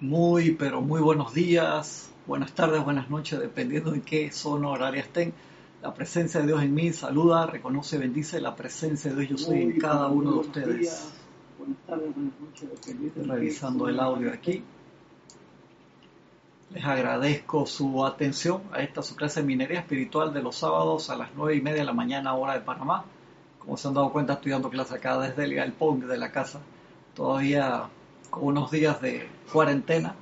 Muy, pero muy buenos días, buenas tardes, buenas noches, dependiendo de qué zona horaria estén. La presencia de Dios en mí saluda, reconoce, bendice la presencia de Dios yo soy en cada uno de ustedes. Días, buenas tardes, buenas noches, dependiendo Revisando el audio aquí. Les agradezco su atención a esta su clase de minería espiritual de los sábados a las nueve y media de la mañana hora de Panamá. Como se han dado cuenta, estoy dando clase acá desde el galpón de la casa. Todavía con unos días de cuarentena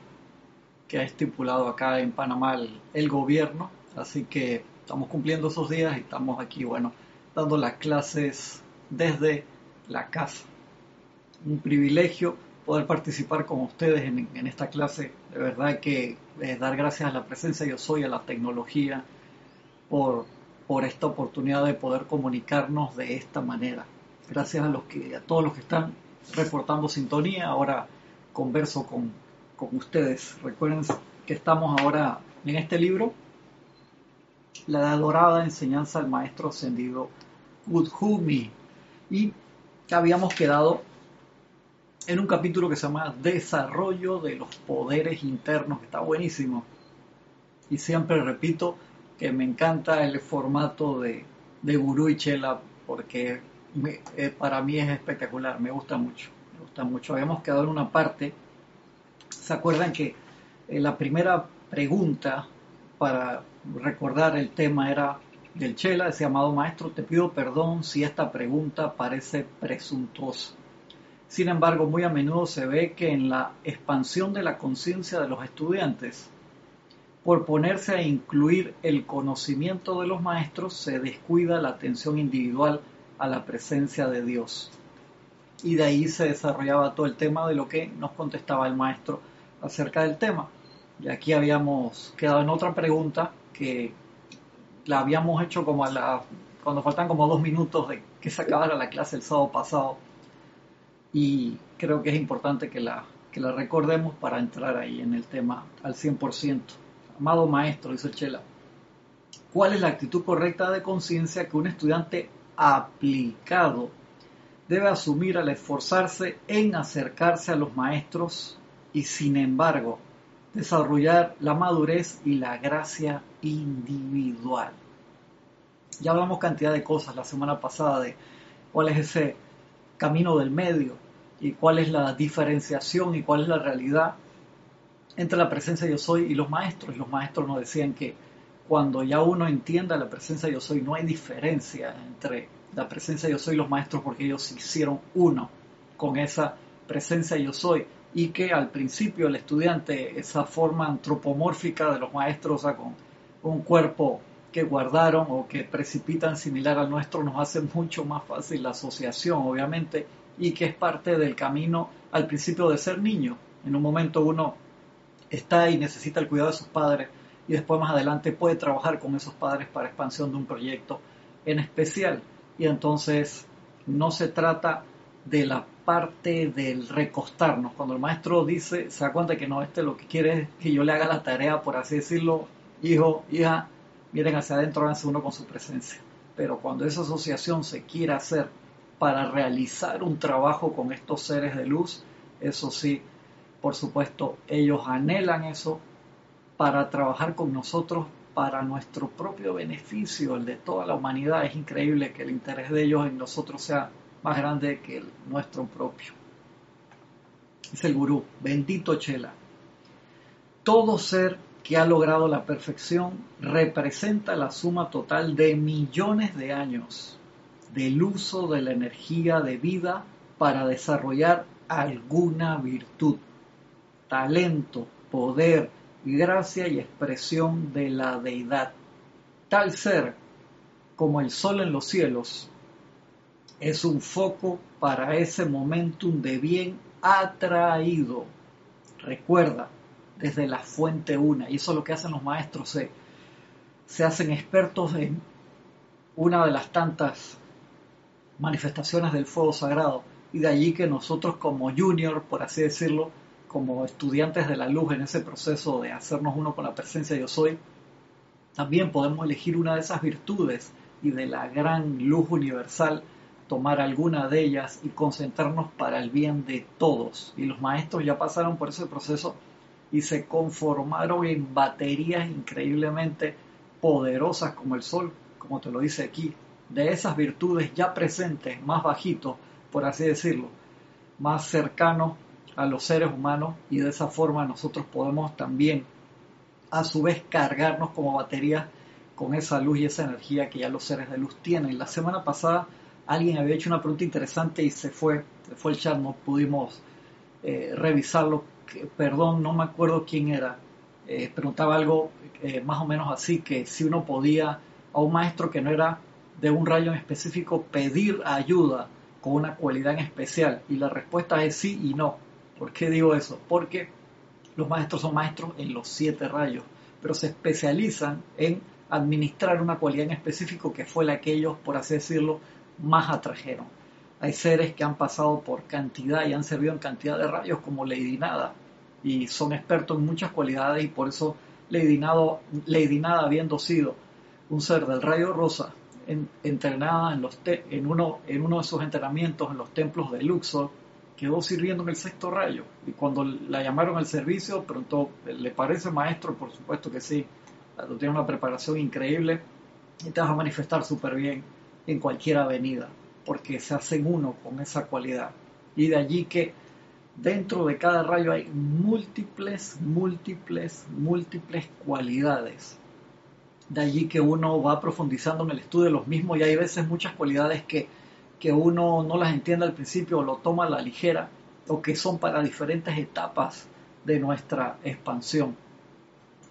que ha estipulado acá en Panamá el, gobierno. Así que estamos cumpliendo esos días y estamos aquí, bueno, dando las clases desde la casa. Un privilegio poder participar con ustedes en, en esta clase. De verdad que eh, dar gracias a la presencia yo soy, a la tecnología, por, por esta oportunidad de poder comunicarnos de esta manera. Gracias a, los que, a todos los que están reportando sintonía. Ahora converso con, con ustedes. Recuerden que estamos ahora en este libro, La adorada enseñanza del maestro ascendido Budhumi. Y habíamos quedado en un capítulo que se llama Desarrollo de los poderes internos, que está buenísimo. Y siempre repito que me encanta el formato de, de Gurú y Chela porque eh, para mí es espectacular, me gusta mucho, me gusta mucho. Habíamos quedado en una parte, ¿se acuerdan que eh, la primera pregunta para recordar el tema era del Chela, decía, amado maestro, te pido perdón si esta pregunta parece presuntuosa. Sin embargo, muy a menudo se ve que en la expansión de la conciencia de los estudiantes, por ponerse a incluir el conocimiento de los maestros, se descuida la atención individual a la presencia de Dios. Y de ahí se desarrollaba todo el tema de lo que nos contestaba el maestro acerca del tema. Y aquí habíamos quedado en otra pregunta que la habíamos hecho como a la, cuando faltan como dos minutos de que se acabara la clase el sábado pasado y creo que es importante que la, que la recordemos para entrar ahí en el tema al 100%. Amado maestro, dice Chela, ¿cuál es la actitud correcta de conciencia que un estudiante aplicado debe asumir al esforzarse en acercarse a los maestros y sin embargo desarrollar la madurez y la gracia individual? Ya hablamos cantidad de cosas la semana pasada de cuál es ese camino del medio y cuál es la diferenciación y cuál es la realidad entre la presencia yo soy y los maestros. Los maestros nos decían que cuando ya uno entienda la presencia yo soy, no hay diferencia entre la presencia yo soy los maestros porque ellos se hicieron uno con esa presencia yo soy. Y que al principio el estudiante, esa forma antropomórfica de los maestros, o sea, con un cuerpo que guardaron o que precipitan similar al nuestro, nos hace mucho más fácil la asociación, obviamente, y que es parte del camino al principio de ser niño. En un momento uno está y necesita el cuidado de sus padres y después más adelante puede trabajar con esos padres para expansión de un proyecto en especial. Y entonces no se trata de la parte del recostarnos. Cuando el maestro dice, se da cuenta que no, este lo que quiere es que yo le haga la tarea, por así decirlo, hijo, hija, miren hacia adentro, háganse uno con su presencia. Pero cuando esa asociación se quiere hacer para realizar un trabajo con estos seres de luz, eso sí, por supuesto, ellos anhelan eso para trabajar con nosotros para nuestro propio beneficio, el de toda la humanidad. Es increíble que el interés de ellos en nosotros sea más grande que el nuestro propio. Es el gurú, bendito Chela. Todo ser que ha logrado la perfección representa la suma total de millones de años del uso de la energía de vida para desarrollar alguna virtud, talento, poder, gracia y expresión de la deidad. Tal ser como el sol en los cielos es un foco para ese momentum de bien atraído. Recuerda, desde la fuente una, y eso es lo que hacen los maestros, se, se hacen expertos en una de las tantas manifestaciones del fuego sagrado, y de allí que nosotros como junior, por así decirlo, como estudiantes de la luz en ese proceso de hacernos uno con la presencia yo soy, también podemos elegir una de esas virtudes y de la gran luz universal tomar alguna de ellas y concentrarnos para el bien de todos. Y los maestros ya pasaron por ese proceso y se conformaron en baterías increíblemente poderosas como el Sol, como te lo dice aquí, de esas virtudes ya presentes, más bajitos, por así decirlo, más cercanos a los seres humanos y de esa forma nosotros podemos también a su vez cargarnos como batería con esa luz y esa energía que ya los seres de luz tienen. La semana pasada alguien había hecho una pregunta interesante y se fue, se fue el chat, no pudimos eh, revisarlo, perdón, no me acuerdo quién era, eh, preguntaba algo eh, más o menos así, que si uno podía a un maestro que no era de un rayo en específico pedir ayuda con una cualidad en especial, y la respuesta es sí y no. ¿Por qué digo eso? Porque los maestros son maestros en los siete rayos, pero se especializan en administrar una cualidad en específico que fue la que ellos, por así decirlo, más atrajeron. Hay seres que han pasado por cantidad y han servido en cantidad de rayos como Lady Nada y son expertos en muchas cualidades y por eso Lady Nada, Lady habiendo sido un ser del rayo rosa entrenada en, uno, en uno de sus entrenamientos en los templos de Luxor, quedó sirviendo en el sexto rayo. Y cuando la llamaron al servicio, preguntó, ¿le parece maestro? Por supuesto que sí. Tiene una preparación increíble y te vas a manifestar súper bien en cualquier avenida, porque se hacen uno con esa cualidad. Y de allí que dentro de cada rayo hay múltiples, múltiples, múltiples cualidades. De allí que uno va profundizando en el estudio de los mismos y hay veces muchas cualidades que, que uno no las entiende al principio o lo toma a la ligera o que son para diferentes etapas de nuestra expansión.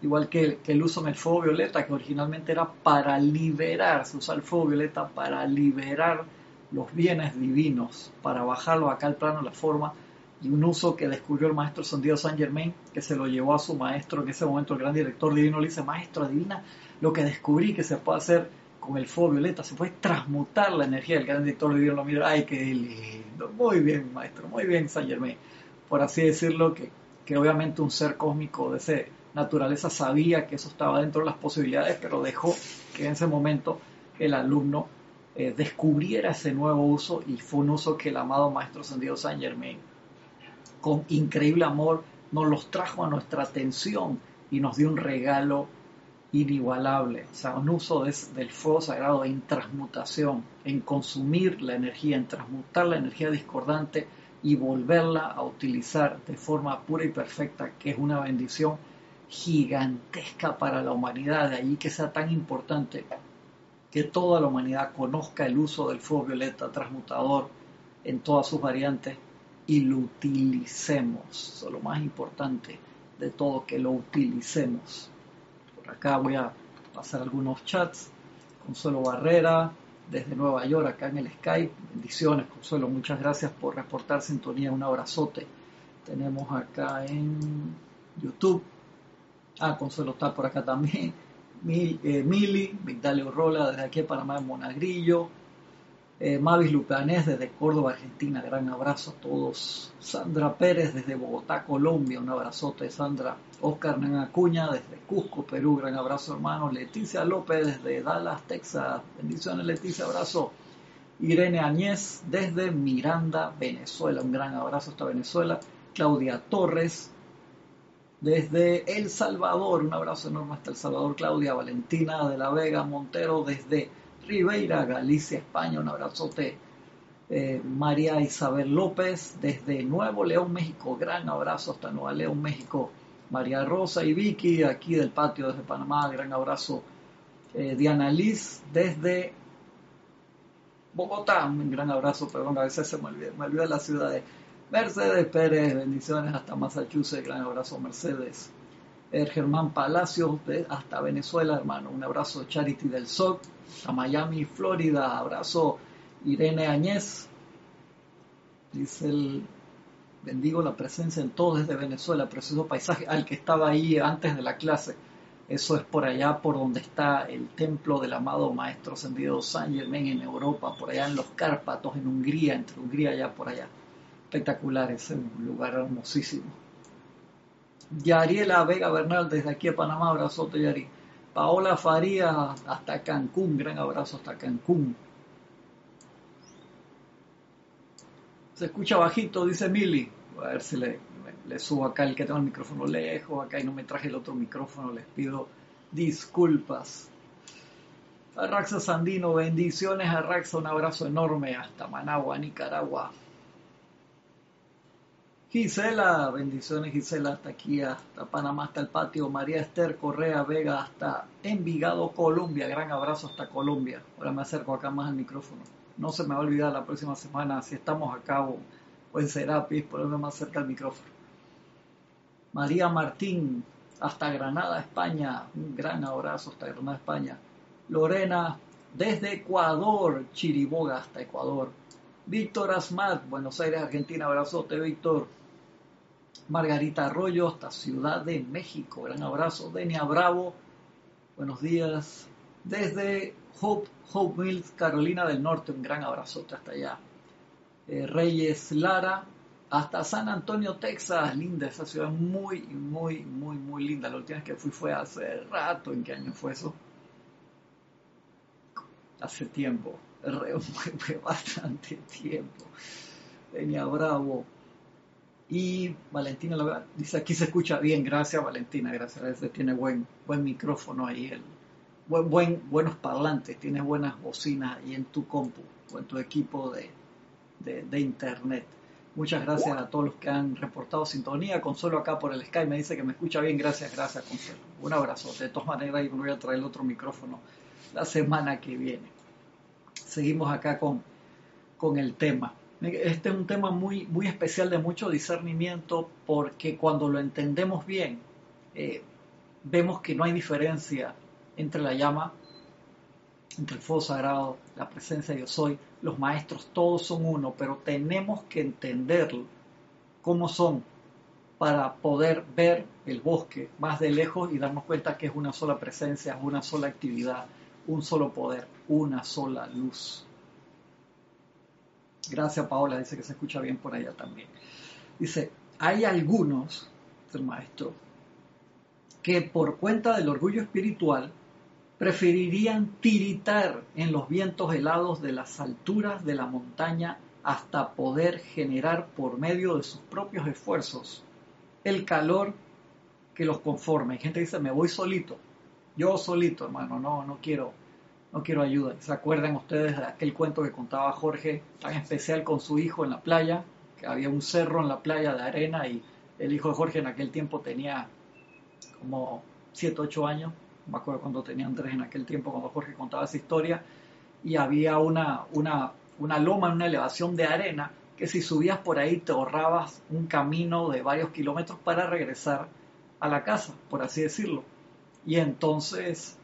Igual que, el uso en el fuego violeta, que originalmente era para liberar, se usa el fuego violeta para liberar los bienes divinos, para bajarlos acá al plano de la forma, y un uso que descubrió el maestro Sandido Saint Germain, que se lo llevó a su maestro, en ese momento el gran director divino le dice, maestro, adivina lo que descubrí que se puede hacer con el fuego violeta, se puede transmutar la energía del gran director divino, lo mira, ay, qué lindo, muy bien, maestro, muy bien, Saint Germain, por así decirlo, que, que obviamente un ser cósmico de ese naturaleza sabía que eso estaba dentro de las posibilidades, pero dejó que en ese momento el alumno eh, descubriera ese nuevo uso y fue un uso que el amado Maestro Ascendido Saint Germain, con increíble amor, nos los trajo a nuestra atención y nos dio un regalo inigualable, o sea, un uso del fuego sagrado en transmutación, en consumir la energía, en transmutar la energía discordante y volverla a utilizar de forma pura y perfecta, que es una bendición gigantesca para la humanidad, de allí que sea tan importante que toda la humanidad conozca el uso del fuego violeta transmutador en todas sus variantes y lo utilicemos. Eso es lo más importante de todo, que lo utilicemos. Acá voy a pasar algunos chats. Consuelo Barrera, desde Nueva York, acá en el Skype. Bendiciones, Consuelo. Muchas gracias por reportar sintonía. Un abrazote. Tenemos acá en YouTube Ah, Consuelo está por acá también. Eh, Mili, Migdalio Rola desde aquí de Panamá, Monagrillo. Eh, Mavis Lucanés desde Córdoba, Argentina, gran abrazo a todos. Sandra Pérez desde Bogotá, Colombia, un abrazote, Sandra. Oscar Acuña desde Cusco, Perú, gran abrazo hermano. Leticia López desde Dallas, Texas, bendiciones Leticia, abrazo. Irene Añez desde Miranda, Venezuela, un gran abrazo hasta Venezuela. Claudia Torres desde El Salvador, un abrazo enorme hasta El Salvador, Claudia Valentina de la Vega Montero, desde Ribeira, Galicia, España, un abrazote. Eh, María Isabel López, desde Nuevo León, México, gran abrazo hasta Nueva León, México. María Rosa y Vicky, aquí del patio desde Panamá, gran abrazo. Eh, Diana Liz, desde Bogotá, un gran abrazo, perdón, a veces se me olvida, me olvida la ciudad de Mercedes Pérez, bendiciones hasta Massachusetts, gran abrazo Mercedes. El Germán Palacios, hasta Venezuela, hermano, un abrazo Charity del SOC, a Miami, Florida, abrazo Irene Añez, dice el, bendigo la presencia en todos desde Venezuela, precioso paisaje, al que estaba ahí antes de la clase, eso es por allá por donde está el templo del amado Maestro Ascendido San Germain en Europa, por allá en los Cárpatos, en Hungría, entre Hungría allá por allá. Espectacular, es un lugar hermosísimo. Yariela Vega Bernal desde aquí a Panamá, abrazote Yari. Paola Faría hasta Cancún, gran abrazo hasta Cancún. Se escucha bajito, dice Mili. A ver si le, les subo acá el que tengo el micrófono lejos, acá y no me traje el otro micrófono, les pido disculpas. Arraxa Sandino, bendiciones Arraxa, un abrazo enorme hasta Managua, Nicaragua. Gisela, bendiciones Gisela, hasta aquí, hasta Panamá, hasta el patio. María Esther Correa Vega, hasta Envigado, Colombia. Gran abrazo hasta Colombia. Ahora me acerco acá más al micrófono. No se me va a olvidar la próxima semana si estamos acá o, en Serapis, ponerme más cerca al micrófono. María Martín, hasta Granada, España. Un gran abrazo hasta Granada, España. Lorena, desde Ecuador, Chiriboga hasta Ecuador. Víctor Asmat, Buenos Aires, Argentina, abrazote, Víctor. Margarita Arroyo, hasta Ciudad de México, gran abrazo. Denia Bravo, buenos días. Desde Hope, Hope Mills, Carolina del Norte, un gran abrazote hasta allá. Eh, Reyes Lara, hasta San Antonio, Texas, linda esa ciudad, muy, muy, muy, muy linda. La última vez que fui fue hace rato, ¿en qué año fue eso? Hace tiempo, fue bastante tiempo. Denia Bravo. Y Valentina dice, aquí se escucha bien, gracias Valentina, gracias, a tiene buen, buen micrófono ahí, el, buen, buen, buenos parlantes, tiene buenas bocinas ahí en tu compu o en tu equipo de, de, internet. Muchas gracias a todos los que han reportado sintonía. Consuelo acá por el Skype me dice que me escucha bien. Gracias, gracias Consuelo. Un abrazo. De todas maneras, yo voy a traer el otro micrófono la semana que viene. Seguimos acá con, con el tema. Este es un tema muy, muy especial de mucho discernimiento porque cuando lo entendemos bien, eh, vemos que no hay diferencia entre la llama, entre el fuego sagrado, la presencia de Dios soy, los maestros, todos son uno, pero tenemos que entender cómo son para poder ver el bosque más de lejos y darnos cuenta que es una sola presencia, una sola actividad, un solo poder, una sola luz. Gracias, Paola, dice que se escucha bien por allá también. Dice, hay algunos, el maestro, que por cuenta del orgullo espiritual preferirían tiritar en los vientos helados de las alturas de la montaña hasta poder generar por medio de sus propios esfuerzos el calor que los conforme. Hay gente dice, me voy solito, yo solito, hermano, no, no quiero no quiero ayuda. ¿Se acuerdan ustedes de aquel cuento que contaba Jorge, tan especial con su hijo en la playa? Que había un cerro en la playa de arena y el hijo de Jorge en aquel tiempo tenía como 7, 8 años. Me acuerdo cuando tenía Andrés en aquel tiempo, cuando Jorge contaba esa historia. Y había una, una, una loma, una elevación de arena, que si subías por ahí te ahorrabas un camino de varios kilómetros para regresar a la casa, por así decirlo. Y entonces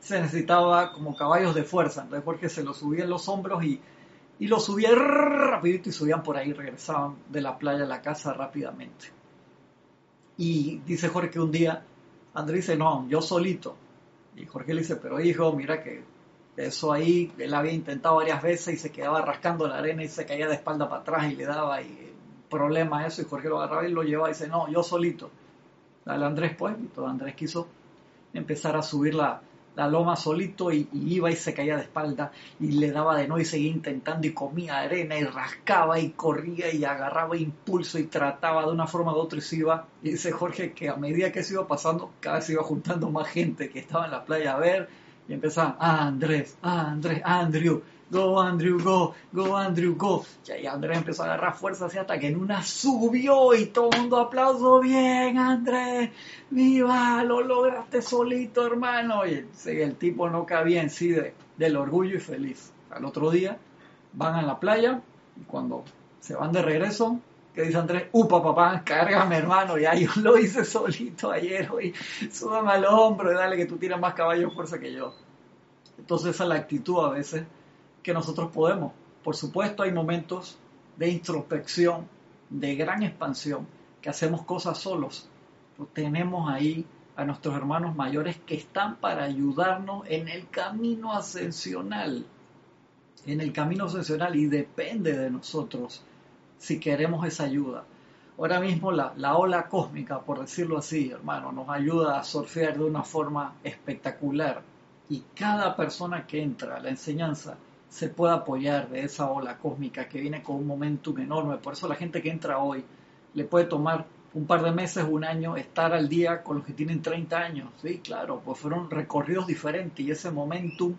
se necesitaba como caballos de fuerza, entonces porque se los subía en los hombros y, y los subía rapidito y subían por ahí, regresaban de la playa a la casa rápidamente. Y dice Jorge que un día Andrés dice, no, yo solito. Y Jorge le dice, pero hijo, mira que eso ahí, él había intentado varias veces y se quedaba rascando la arena y se caía de espalda para atrás y le daba y, problema eso y Jorge lo agarraba y lo llevaba y dice, no, yo solito. Dale Andrés pues, y todo Andrés quiso empezar a subir la, la loma solito y, iba y se caía de espalda y le daba de nuevo y seguía intentando y comía arena y rascaba y corría y agarraba impulso y trataba de una forma u otra y se iba. Y dice Jorge que a medida que se iba pasando, cada vez se iba juntando más gente que estaba en la playa a ver y empezaban, ah, Andrés, Andrés, Andrew, Go Andrew, go, go Andrew, go. Y Andrés empezó a agarrar fuerza así hasta que en una subió y todo el mundo aplaudió. Bien, Andrés, viva, lo lograste solito, hermano. Y el, tipo no cabía en sí del orgullo y feliz. Al otro día van a la playa y cuando se van de regreso, que dice Andrés, upa papá, cárgame hermano, ya yo lo hice solito ayer, hoy súbame al hombro y dale que tú tienes más caballo fuerza que yo. Entonces esa es la actitud a veces que nosotros podemos. Por supuesto hay momentos de introspección, de gran expansión, que hacemos cosas solos. tenemos ahí a nuestros hermanos mayores que están para ayudarnos en el camino ascensional. En el camino ascensional y depende de nosotros si queremos esa ayuda. Ahora mismo la, la, ola cósmica, por decirlo así, hermano, nos ayuda a surfear de una forma espectacular. Y cada persona que entra a la enseñanza se puede apoyar de esa ola cósmica que viene con un momentum enorme. Por eso la gente que entra hoy le puede tomar un par de meses, un año, estar al día con los que tienen 30 años. Sí, claro, pues fueron recorridos diferentes y ese momentum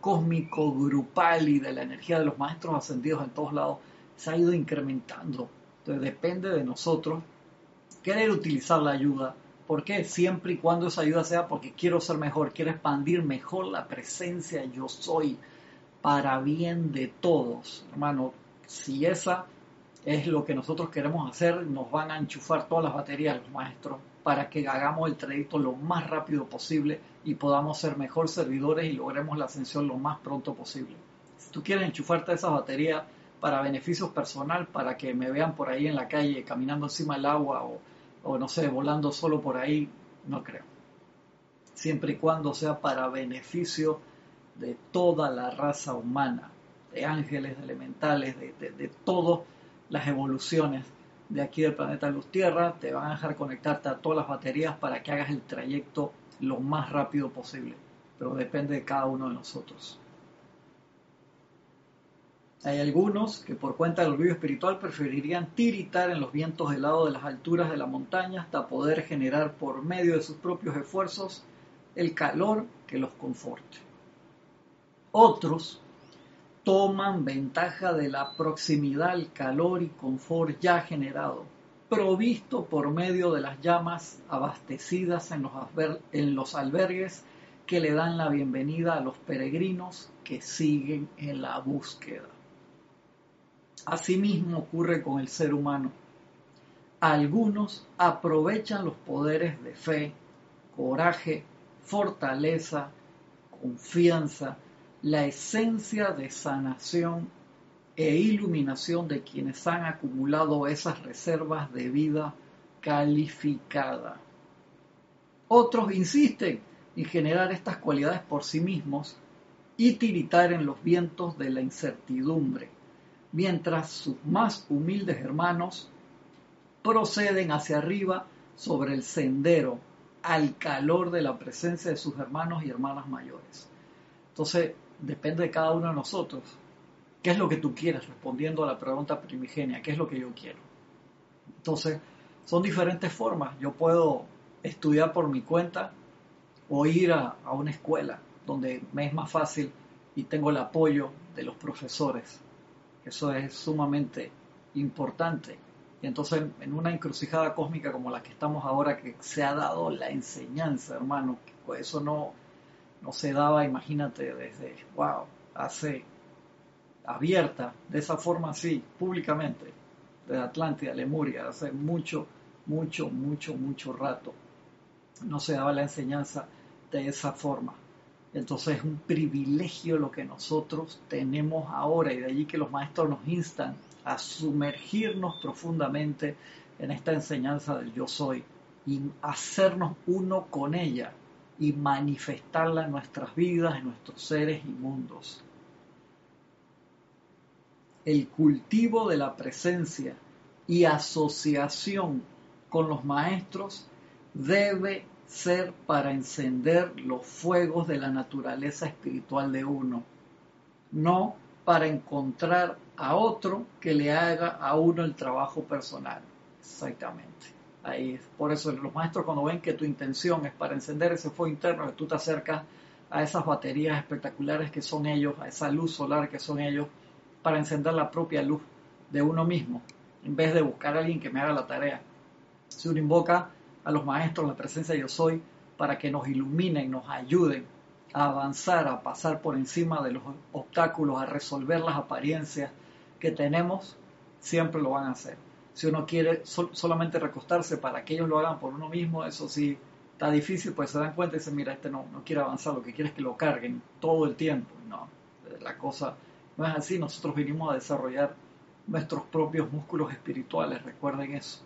cósmico, grupal y de la energía de los maestros ascendidos en todos lados se ha ido incrementando. Entonces depende de nosotros querer utilizar la ayuda. ¿Por qué? Siempre y cuando esa ayuda sea porque quiero ser mejor, quiero expandir mejor la presencia yo soy para bien de todos. Hermano, si esa es lo que nosotros queremos hacer, nos van a enchufar todas las baterías los maestros para que hagamos el trayecto lo más rápido posible y podamos ser mejor servidores y logremos la ascensión lo más pronto posible. Si tú quieres enchufarte esa batería para beneficios personal, para que me vean por ahí en la calle caminando encima del agua o, o no sé, volando solo por ahí, no creo. Siempre y cuando sea para beneficio de toda la raza humana, de ángeles, de elementales, de, de, de todas las evoluciones de aquí del planeta Luz Tierra, te van a dejar conectarte a todas las baterías para que hagas el trayecto lo más rápido posible, pero depende de cada uno de nosotros. Hay algunos que por cuenta del orgullo espiritual preferirían tiritar en los vientos helados de las alturas de la montaña hasta poder generar por medio de sus propios esfuerzos el calor que los conforte. Otros toman ventaja de la proximidad al calor y confort ya generado, provisto por medio de las llamas abastecidas en los, en los albergues que le dan la bienvenida a los peregrinos que siguen en la búsqueda. Asimismo ocurre con el ser humano. Algunos aprovechan los poderes de fe, coraje, fortaleza, confianza, la esencia de sanación e iluminación de quienes han acumulado esas reservas de vida calificada. Otros insisten en generar estas cualidades por sí mismos y tiritar en los vientos de la incertidumbre, mientras sus más humildes hermanos proceden hacia arriba sobre el sendero al calor de la presencia de sus hermanos y hermanas mayores. Entonces, depende de cada uno de nosotros. ¿Qué es lo que tú quieres? Respondiendo a la pregunta primigenia, ¿qué es lo que yo quiero? Entonces, son diferentes formas. Yo puedo estudiar por mi cuenta o ir a, a una escuela donde me es más fácil y tengo el apoyo de los profesores. Eso es sumamente importante. Y entonces, en una encrucijada cósmica como la que estamos ahora, que se ha dado la enseñanza, hermano, eso no, no se daba, imagínate, desde, wow, hace abierta, de esa forma así, públicamente, de Atlántida, Lemuria, hace mucho, mucho, mucho, mucho rato. No se daba la enseñanza de esa forma. Entonces es un privilegio lo que nosotros tenemos ahora y de allí que los maestros nos instan a sumergirnos profundamente en esta enseñanza del yo soy y hacernos uno con ella y manifestarla en nuestras vidas, en nuestros seres y mundos. El cultivo de la presencia y asociación con los maestros debe ser para encender los fuegos de la naturaleza espiritual de uno, no para encontrar a otro que le haga a uno el trabajo personal. Exactamente. Por eso los maestros cuando ven que tu intención es para encender ese fuego interno, que tú te acercas a esas baterías espectaculares que son ellos, a esa luz solar que son ellos, para encender la propia luz de uno mismo, en vez de buscar a alguien que me haga la tarea. Si uno invoca a los maestros, la presencia de yo soy, para que nos iluminen, nos ayuden a avanzar, a pasar por encima de los obstáculos, a resolver las apariencias que tenemos, siempre lo van a hacer. Si uno quiere solamente recostarse para que ellos lo hagan por uno mismo, eso sí está difícil, pues se dan cuenta y dicen, mira, este no, no quiere avanzar, lo que quiere es que lo carguen todo el tiempo. No, la cosa no es así, nosotros vinimos a desarrollar nuestros propios músculos espirituales, recuerden eso.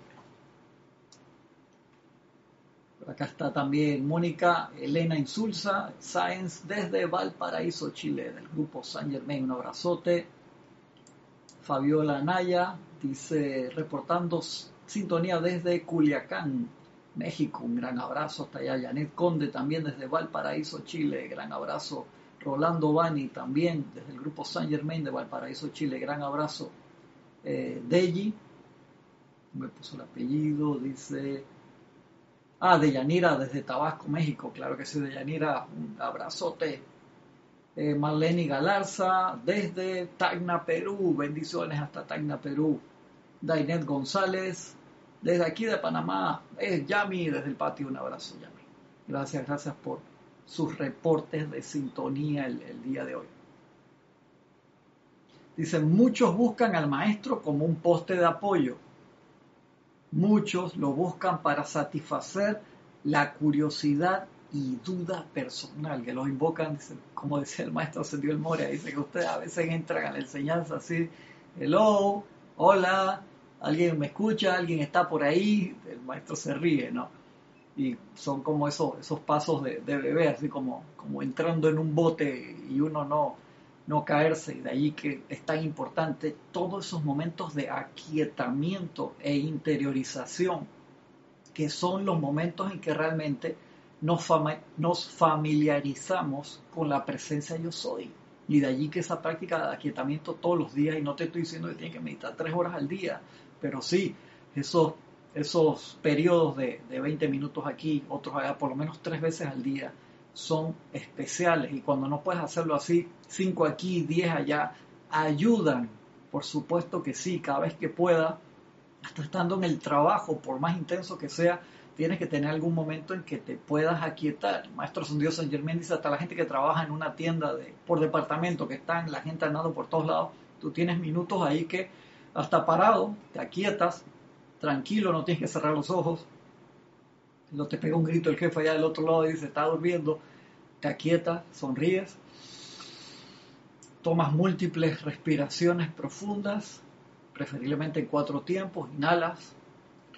Acá está también Mónica Elena Insulza, Science desde Valparaíso, Chile, del grupo San Germain. Un abrazote. Fabiola Naya, dice, reportando sintonía desde Culiacán, México. Un gran abrazo hasta allá. Janet Conde también desde Valparaíso, Chile. Gran abrazo. Rolando Bani también desde el grupo San Germain de Valparaíso, Chile. Gran abrazo. Eh, Deji me puso el apellido, dice... Ah, de Yanira desde Tabasco, México, claro que sí, de Yanira, un abrazote. Eh, Marlene Galarza desde Tacna, Perú, bendiciones hasta Tacna, Perú. Dainet González, desde aquí de Panamá, es Yami desde el patio, un abrazo Yami. Gracias, gracias por sus reportes de sintonía el día de hoy. Dice, muchos buscan al maestro como un poste de apoyo. Muchos lo buscan para satisfacer la curiosidad y duda personal, que los invocan, como decía el maestro el Moria, dice que ustedes a veces entran a la enseñanza así, hello, hola, alguien me escucha, alguien está por ahí, el maestro se ríe, ¿no? Y son como esos, esos pasos de, de bebé, así como, como entrando en un bote y uno no, no caerse, y de ahí que es tan importante todos esos momentos de aquietamiento e interiorización, que son los momentos en que realmente nos, familiarizamos con la presencia yo soy. Y de allí que esa práctica de aquietamiento todos los días, y no te estoy diciendo que tienes que meditar tres horas al día, pero sí, esos, esos periodos de, de 20 minutos aquí, otros allá, por lo menos tres veces al día, son especiales y cuando no puedes hacerlo así, cinco aquí, diez allá, ayudan, por supuesto que sí, cada vez que pueda, hasta estando en el trabajo, por más intenso que sea, tienes que tener algún momento en que te puedas aquietar. Maestro Dios San Germán dice, hasta la gente que trabaja en una tienda de, por departamento, que están la gente andando por todos lados, tú tienes minutos ahí que hasta parado, te aquietas, tranquilo, no tienes que cerrar los ojos, no te pega un grito el jefe allá del otro lado y dice, está durmiendo, te aquietas, sonríes, tomas múltiples respiraciones profundas, preferiblemente en cuatro tiempos, inhalas,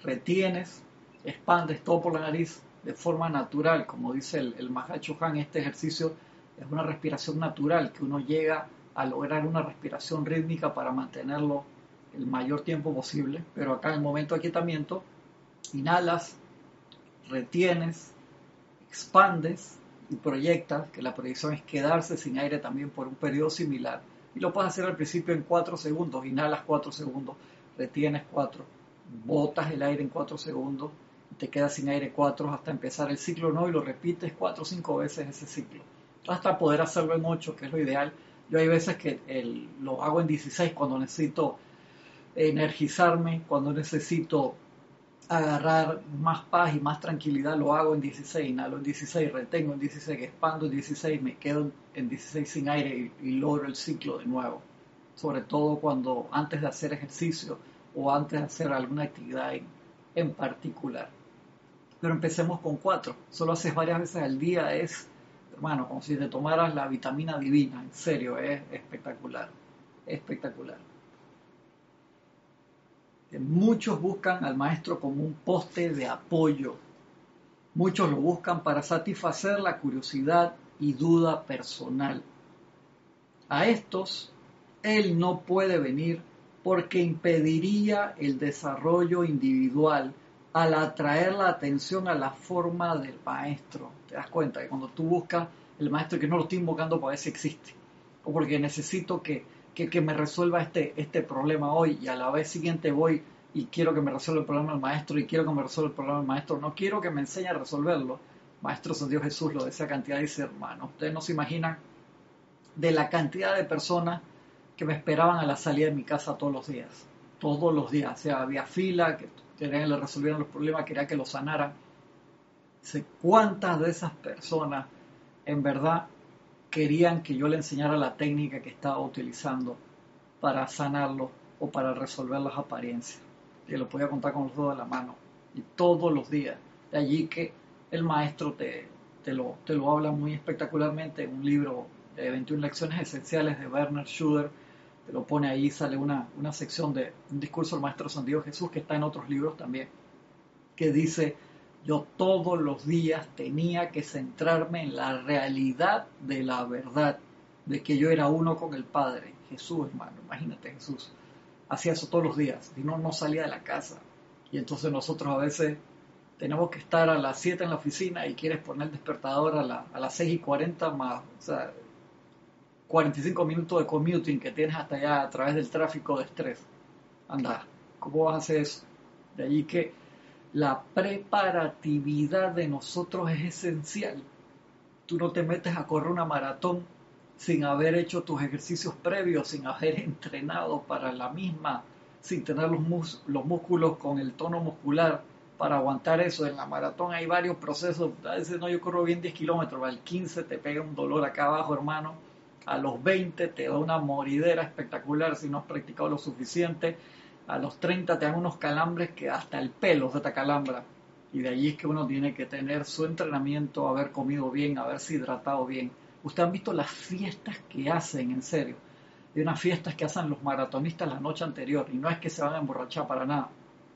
retienes, expandes todo por la nariz de forma natural, como dice el, el Mahacho Han, este ejercicio es una respiración natural, que uno llega a lograr una respiración rítmica para mantenerlo el mayor tiempo posible, pero acá en el momento de aquietamiento, inhalas, retienes, expandes y proyectas, que la proyección es quedarse sin aire también por un periodo similar. Y lo puedes hacer al principio en 4 segundos, inhalas 4 segundos, retienes 4, botas el aire en 4 segundos, te quedas sin aire 4 hasta empezar el ciclo no y lo repites 4 o 5 veces ese ciclo. Hasta poder hacerlo en 8, que es lo ideal. Yo hay veces que lo hago en 16 cuando necesito energizarme, cuando necesito agarrar más paz y más tranquilidad, lo hago en 16, inhalo en 16, retengo en 16, expando en 16, me quedo en 16 sin aire y, logro el ciclo de nuevo. Sobre todo cuando antes de hacer ejercicio o antes de hacer alguna actividad en, particular. Pero empecemos con cuatro. Solo haces varias veces al día, es, hermano, como si te tomaras la vitamina divina, en serio, es espectacular, espectacular. Muchos buscan al maestro como un poste de apoyo. Muchos lo buscan para satisfacer la curiosidad y duda personal. A estos, él no puede venir porque impediría el desarrollo individual al atraer la atención a la forma del maestro. Te das cuenta que cuando tú buscas el maestro que no lo estoy invocando para ver si existe, o porque necesito que que, me resuelva este, este problema hoy y a la vez siguiente voy y quiero que me resuelva el problema el maestro y quiero que me resuelva el problema el maestro, no quiero que me enseñe a resolverlo. Maestro San Dios Jesús lo de esa cantidad dice, hermano, ustedes no se imaginan de la cantidad de personas que me esperaban a la salida de mi casa todos los días, todos los días, o sea, había fila, que que le resolvieran los problemas, quería que los sanaran. Sé cuántas de esas personas en verdad querían que yo le enseñara la técnica que estaba utilizando para sanarlo o para resolver las apariencias. Que lo podía contar con los dedos de la mano. Y todos los días. De allí que el maestro te, te, lo, te lo habla muy espectacularmente en un libro de 21 lecciones esenciales de Werner Schuder. Lo pone ahí, sale una, una sección de un discurso del maestro San Diego Jesús que está en otros libros también. Que dice yo todos los días tenía que centrarme en la realidad de la verdad, de que yo era uno con el Padre. Jesús, hermano, imagínate Jesús. Hacía eso todos los días, y no, no salía de la casa. Y entonces nosotros a veces tenemos que estar a las 7 en la oficina y quieres poner el despertador a, a las 6 y 40 más, 45 minutos de commuting que tienes hasta allá a través del tráfico de estrés. Anda, ¿cómo vas a hacer eso? De allí que la preparatividad de nosotros es esencial. Tú no te metes a correr una maratón sin haber hecho tus ejercicios previos, sin haber entrenado para la misma, sin tener los, los músculos con el tono muscular para aguantar eso. En la maratón hay varios procesos. A veces no, yo corro bien 10 kilómetros, al 15 te pega un dolor acá abajo, hermano. A los 20 te da una moridera espectacular si no has practicado lo suficiente. A los 30 te dan unos calambres que hasta el pelo se te calambra. Y de allí es que uno tiene que tener su entrenamiento, haber comido bien, haberse hidratado bien Ustedes han visto las fiestas que hacen, en serio. Hay unas fiestas que hacen los maratonistas la noche anterior y no es que se van a emborrachar para nada.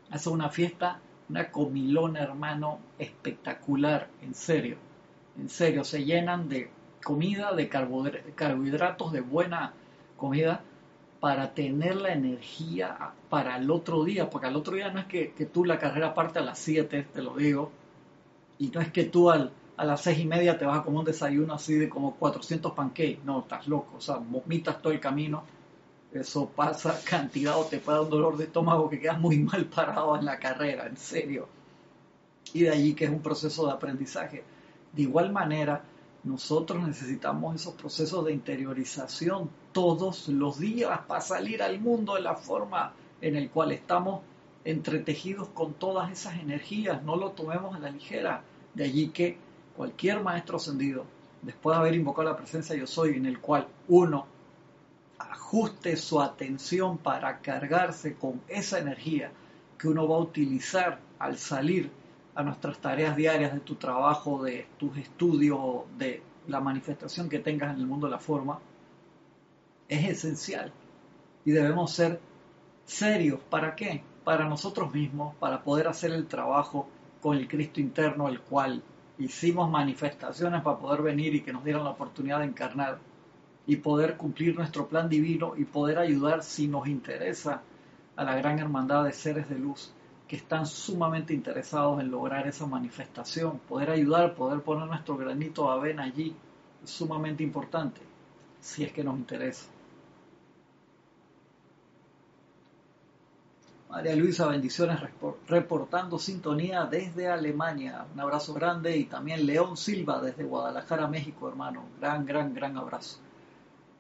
Hacen una fiesta, una comilona, hermano, espectacular, en serio. En serio, se llenan de comida, de carbohidratos, de buena comida para tener la energía para el otro día, porque al otro día no es que, que tú la carrera parte a las 7, te lo digo, y no es que tú al, a las seis y media te vas a comer un desayuno así de como 400 pancakes. No, estás loco, o sea, vomitas todo el camino. Eso pasa cantidad o te puede dar un dolor de estómago que quedas muy mal parado en la carrera, en serio. Y de allí que es un proceso de aprendizaje. De igual manera, nosotros necesitamos esos procesos de interiorización todos los días para salir al mundo de la forma en el cual estamos entretejidos con todas esas energías. No lo tomemos a la ligera. De allí que cualquier maestro ascendido, después de haber invocado la presencia yo soy, en el cual uno ajuste su atención para cargarse con esa energía que uno va a utilizar al salir a nuestras tareas diarias de tu trabajo, de tus estudios, de la manifestación que tengas en el mundo de la forma, es esencial. Y debemos ser serios. ¿Para qué? Para nosotros mismos, para poder hacer el trabajo con el Cristo interno, el cual hicimos manifestaciones para poder venir y que nos dieran la oportunidad de encarnar y poder cumplir nuestro plan divino y poder ayudar si nos interesa a la gran hermandad de seres de luz que están sumamente interesados en lograr esa manifestación, poder ayudar, poder poner nuestro granito de avena allí, es sumamente importante, si es que nos interesa. María Luisa, bendiciones reportando sintonía desde Alemania. Un abrazo grande y también León Silva desde Guadalajara, México, hermano. Gran, gran, gran abrazo.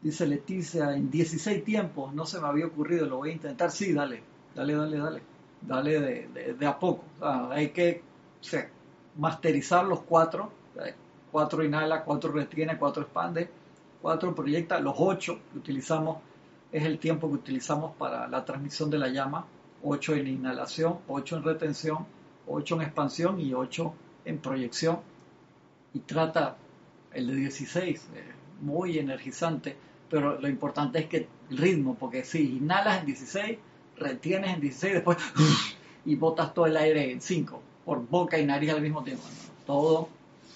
Dice Leticia, en 16 tiempos no se me había ocurrido, lo voy a intentar. Sí, dale, dale, dale, dale. Dale de, a poco. hay que masterizar los cuatro. Cuatro inhala, cuatro retiene, cuatro expande, cuatro proyecta. Los ocho que utilizamos es el tiempo que utilizamos para la transmisión de la llama 8 en inhalación, 8 en retención, 8 en expansión y 8 en proyección. Y trata el de 16, eh, muy energizante, pero lo importante es que el ritmo, porque si inhalas en 16, retienes en 16, después y botas todo el aire en 5, por boca y nariz al mismo tiempo. Todo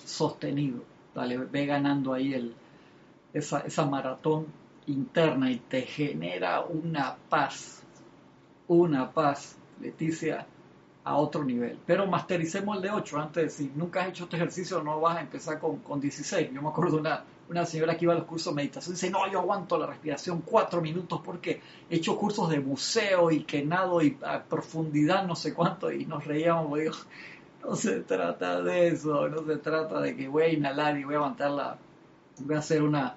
sostenido. Dale, ve ganando ahí el, esa, esa maratón interna y te genera una paz una paz, Leticia, a otro nivel. Pero mastericemos el de 8 antes, si nunca has hecho este ejercicio no vas a empezar con, con 16. Yo me acuerdo una, una señora que iba a los cursos de meditación dice, no, yo aguanto la respiración 4 minutos porque he hecho cursos de buceo y que nado y a profundidad no sé cuánto y nos reíamos, digo, no se trata de eso, no se trata de que voy a inhalar y voy a aguantar la, voy a hacer una,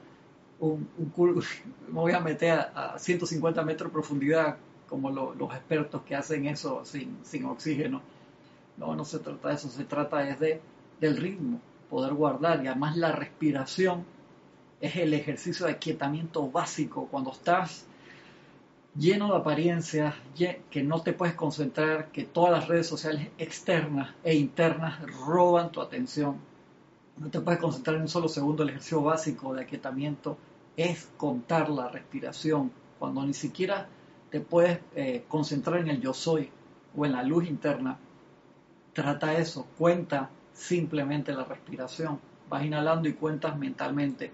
un, un me voy a meter a, a 150 metros de profundidad como los expertos que hacen eso sin, sin, oxígeno. No, no se trata de eso, se trata de, del ritmo, poder guardar y además la respiración es el ejercicio de aquietamiento básico cuando estás lleno de apariencias, que no te puedes concentrar, que todas las redes sociales externas e internas roban tu atención. No te puedes concentrar en un solo segundo. El ejercicio básico de aquietamiento es contar la respiración, cuando ni siquiera te puedes eh, concentrar en el yo soy o en la luz interna. Trata eso, cuenta simplemente la respiración. Vas inhalando y cuentas mentalmente.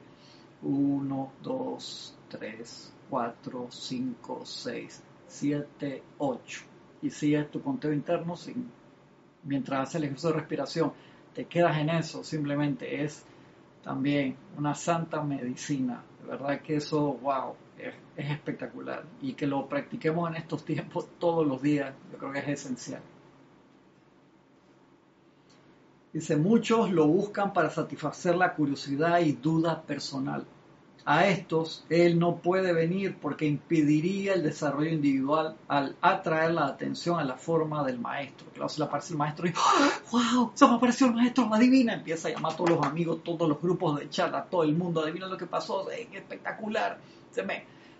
1, 2, 3, 4, 5, 6, 7, 8. Y sigues tu conteo interno sin, mientras haces el ejercicio de respiración. Te quedas en eso, simplemente es también una santa medicina. De verdad que eso, wow, es, espectacular y que lo practiquemos en estos tiempos todos los días, yo creo que es esencial. Dice, muchos lo buscan para satisfacer la curiosidad y duda personal. A estos él no puede venir porque impediría el desarrollo individual al atraer la atención a la forma del maestro. Claro, se le aparece el maestro y ¡Wow! Se me apareció el maestro, adivina. Empieza a llamar a todos los amigos, todos los grupos de charla, todo el mundo, adivina lo que pasó, ¡qué espectacular! Se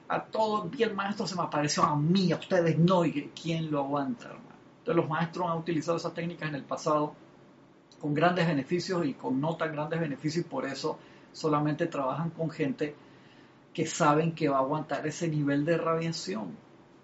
a todo el maestro se me apareció a mí, a ustedes no, y ¿quién lo aguanta, hermano? Entonces los maestros han utilizado esas técnicas en el pasado con grandes beneficios y con no tan grandes beneficios y por eso solamente trabajan con gente que saben que va a aguantar ese nivel de radiación.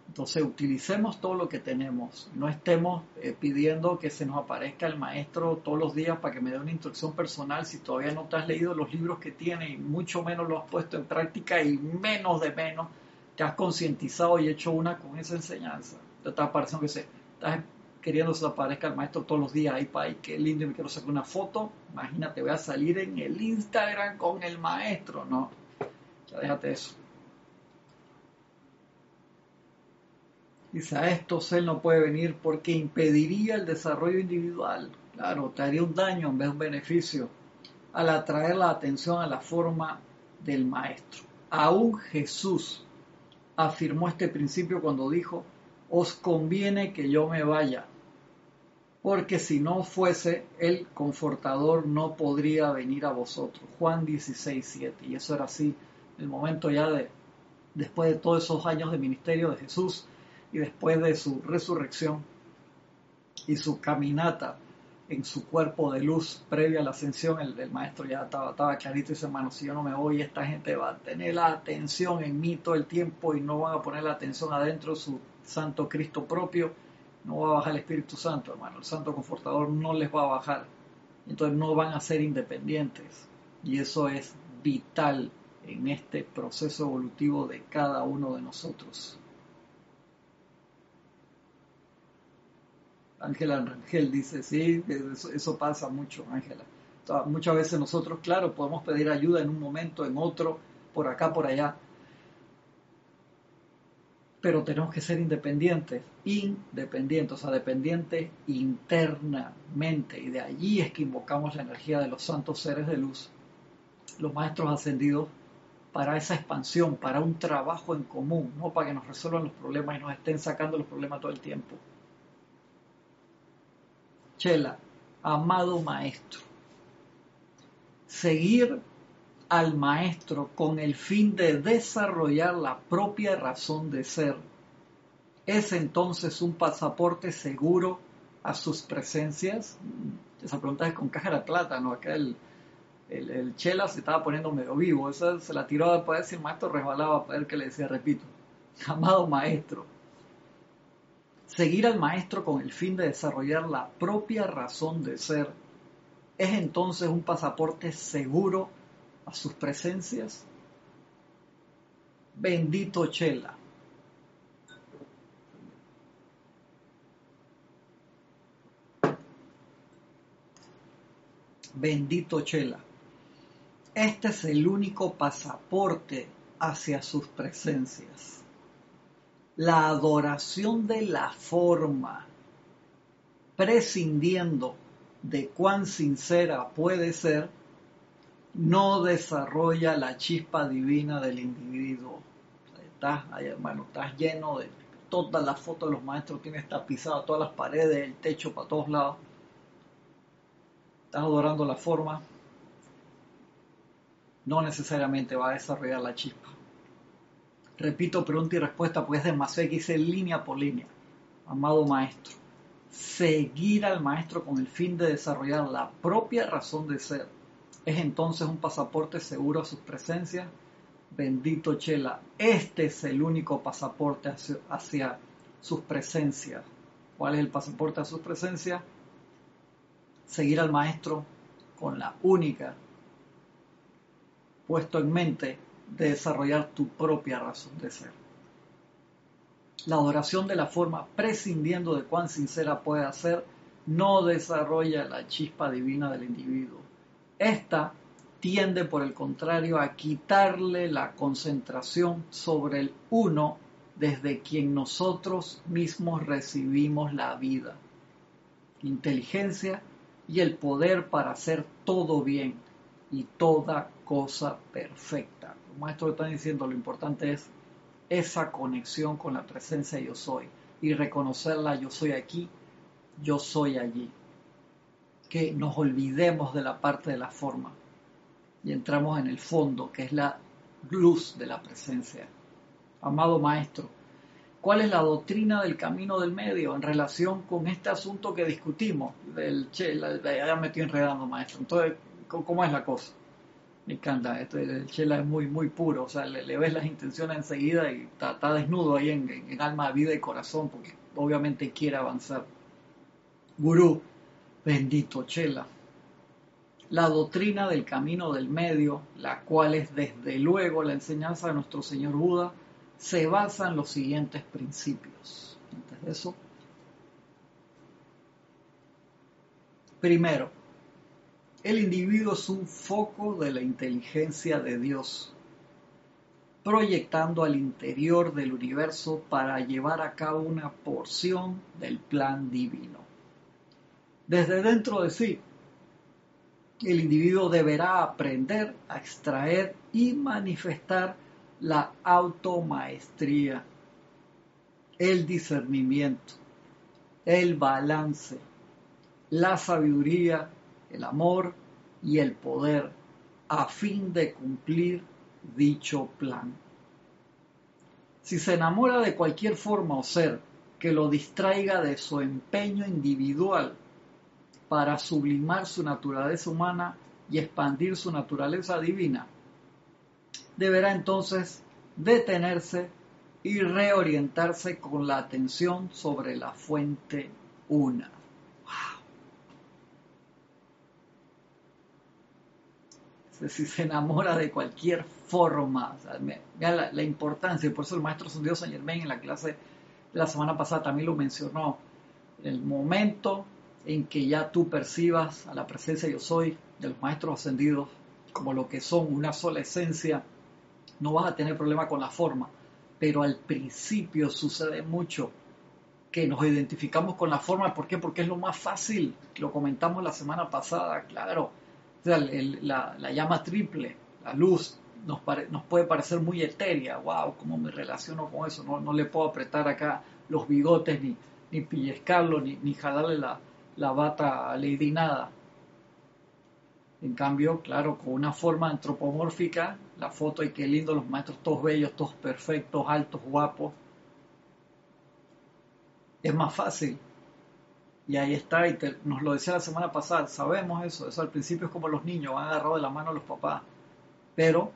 Entonces utilicemos todo lo que tenemos, no estemos eh, pidiendo que se nos aparezca el maestro todos los días para que me dé una instrucción personal si todavía no te has leído los libros que tiene y mucho menos lo has puesto en práctica y menos de menos te has concientizado y hecho una con esa enseñanza. Te está pareciendo que se, queriendo que se aparezca el maestro todos los días, para ahí, qué lindo, me quiero sacar una foto, imagínate, voy a salir en el Instagram con el maestro, no, ya déjate eso. Dice, a estos él no puede venir porque impediría el desarrollo individual, claro, te haría un daño en vez de un beneficio, al atraer la atención a la forma del maestro. Aún Jesús afirmó este principio cuando dijo, os conviene que yo me vaya, porque si no fuese, el confortador no podría venir a vosotros. Juan 16, 7. Y eso era así, el momento ya de, después de todos esos años de ministerio de Jesús y después de su resurrección y su caminata en su cuerpo de luz previa a la ascensión, el, del maestro ya estaba, estaba clarito y dice, hermano, si yo no me voy, esta gente va a tener la atención en mí todo el tiempo y no van a poner la atención adentro de su santo Cristo propio no va a bajar el Espíritu Santo, hermano. El Santo Confortador no les va a bajar. Entonces no van a ser independientes. Y eso es vital en este proceso evolutivo de cada uno de nosotros. Ángela Rangel dice, sí, eso, pasa mucho, Ángela. Muchas veces nosotros, claro, podemos pedir ayuda en un momento, en otro, por acá, por allá, pero tenemos que ser independientes, independientes, o sea, dependientes internamente. Y de allí es que invocamos la energía de los santos seres de luz, los maestros ascendidos, para esa expansión, para un trabajo en común, no para que nos resuelvan los problemas y nos estén sacando los problemas todo el tiempo. Chela, amado maestro, seguir al maestro con el fin de desarrollar la propia razón de ser, ¿es entonces un pasaporte seguro a sus presencias? Esa pregunta es con caja de plata, ¿no? Acá el, el, Chela se estaba poniendo medio vivo, esa se la tiró decir el maestro resbalaba para ver que le decía, repito, amado maestro, seguir al maestro con el fin de desarrollar la propia razón de ser, ¿es entonces un pasaporte seguro a sus presencias. Bendito Chela. Bendito Chela. Este es el único pasaporte hacia sus presencias. La adoración de la forma, prescindiendo de cuán sincera puede ser, no desarrolla la chispa divina del individuo. Estás hermano, estás lleno de todas las fotos de los maestros, tienes tapizado todas las paredes, el techo para todos lados. Estás adorando la forma. No necesariamente va a desarrollar la chispa. Repito pregunta y respuesta, pues es demasiado que hice línea por línea. Amado maestro, seguir al maestro con el fin de desarrollar la propia razón de ser es entonces un pasaporte seguro a sus presencias. Bendito Chela, este es el único pasaporte hacia, sus presencias. ¿Cuál es el pasaporte a sus presencias? Seguir al maestro con la única puesto en mente de desarrollar tu propia razón de ser. La adoración de la forma, prescindiendo de cuán sincera puede ser, no desarrolla la chispa divina del individuo esta tiende, por el contrario, a quitarle la concentración sobre el uno desde quien nosotros mismos recibimos la vida. Inteligencia y el poder para hacer todo bien y toda cosa perfecta. Los maestros están diciendo lo importante es esa conexión con la presencia yo soy y reconocerla yo soy aquí, yo soy allí. Que nos olvidemos de la parte de la forma y entramos en el fondo, que es la luz de la presencia. Amado maestro, ¿cuál es la doctrina del camino del medio en relación con este asunto que discutimos? Del chela, ya me estoy enredando, maestro. Entonces, ¿cómo es la cosa? Me encanta, esto, el chela es muy, muy puro, o sea, le, ves las intenciones enseguida y está, desnudo ahí en, en, alma, vida y corazón, porque obviamente quiere avanzar. Gurú, bendito chela la doctrina del camino del medio, la cual es desde luego la enseñanza de nuestro Señor Buda, se basa en los siguientes principios. Antes de eso, primero, el individuo es un foco de la inteligencia de Dios, proyectando al interior del universo para llevar a cabo una porción del plan divino. Desde dentro de sí, el individuo deberá aprender a extraer y manifestar la automaestría, el discernimiento, el balance, la sabiduría, el amor y el poder a fin de cumplir dicho plan. Si se enamora de cualquier forma o ser que lo distraiga de su empeño individual para sublimar su naturaleza humana y expandir su naturaleza divina, deberá entonces detenerse y reorientarse con la atención sobre la fuente una. Si se enamora de cualquier forma, la, la, importancia, y por eso el maestro Dios San Germain en la clase de la semana pasada también lo mencionó, el momento en que ya tú percibas a la presencia yo soy de los maestros ascendidos como lo que son, una sola esencia, no vas a tener problema con la forma, pero al principio sucede mucho que nos identificamos con la forma, ¿por qué? Porque es lo más fácil, lo comentamos la semana pasada, claro, la, llama triple, la luz, nos, nos, puede parecer muy etérea, wow, ¿cómo me relaciono con eso? No, no le puedo apretar acá los bigotes, ni, ni pellizcarlo, ni, ni jalarle la, la bata Lady Nada. En cambio, claro, con una forma antropomórfica, la foto y qué lindo, los maestros todos bellos, todos perfectos, altos, guapos. Es más fácil. Y ahí está, y nos lo decía la semana pasada, sabemos eso, eso al principio es como los niños, van agarrados de la mano a los papás. Pero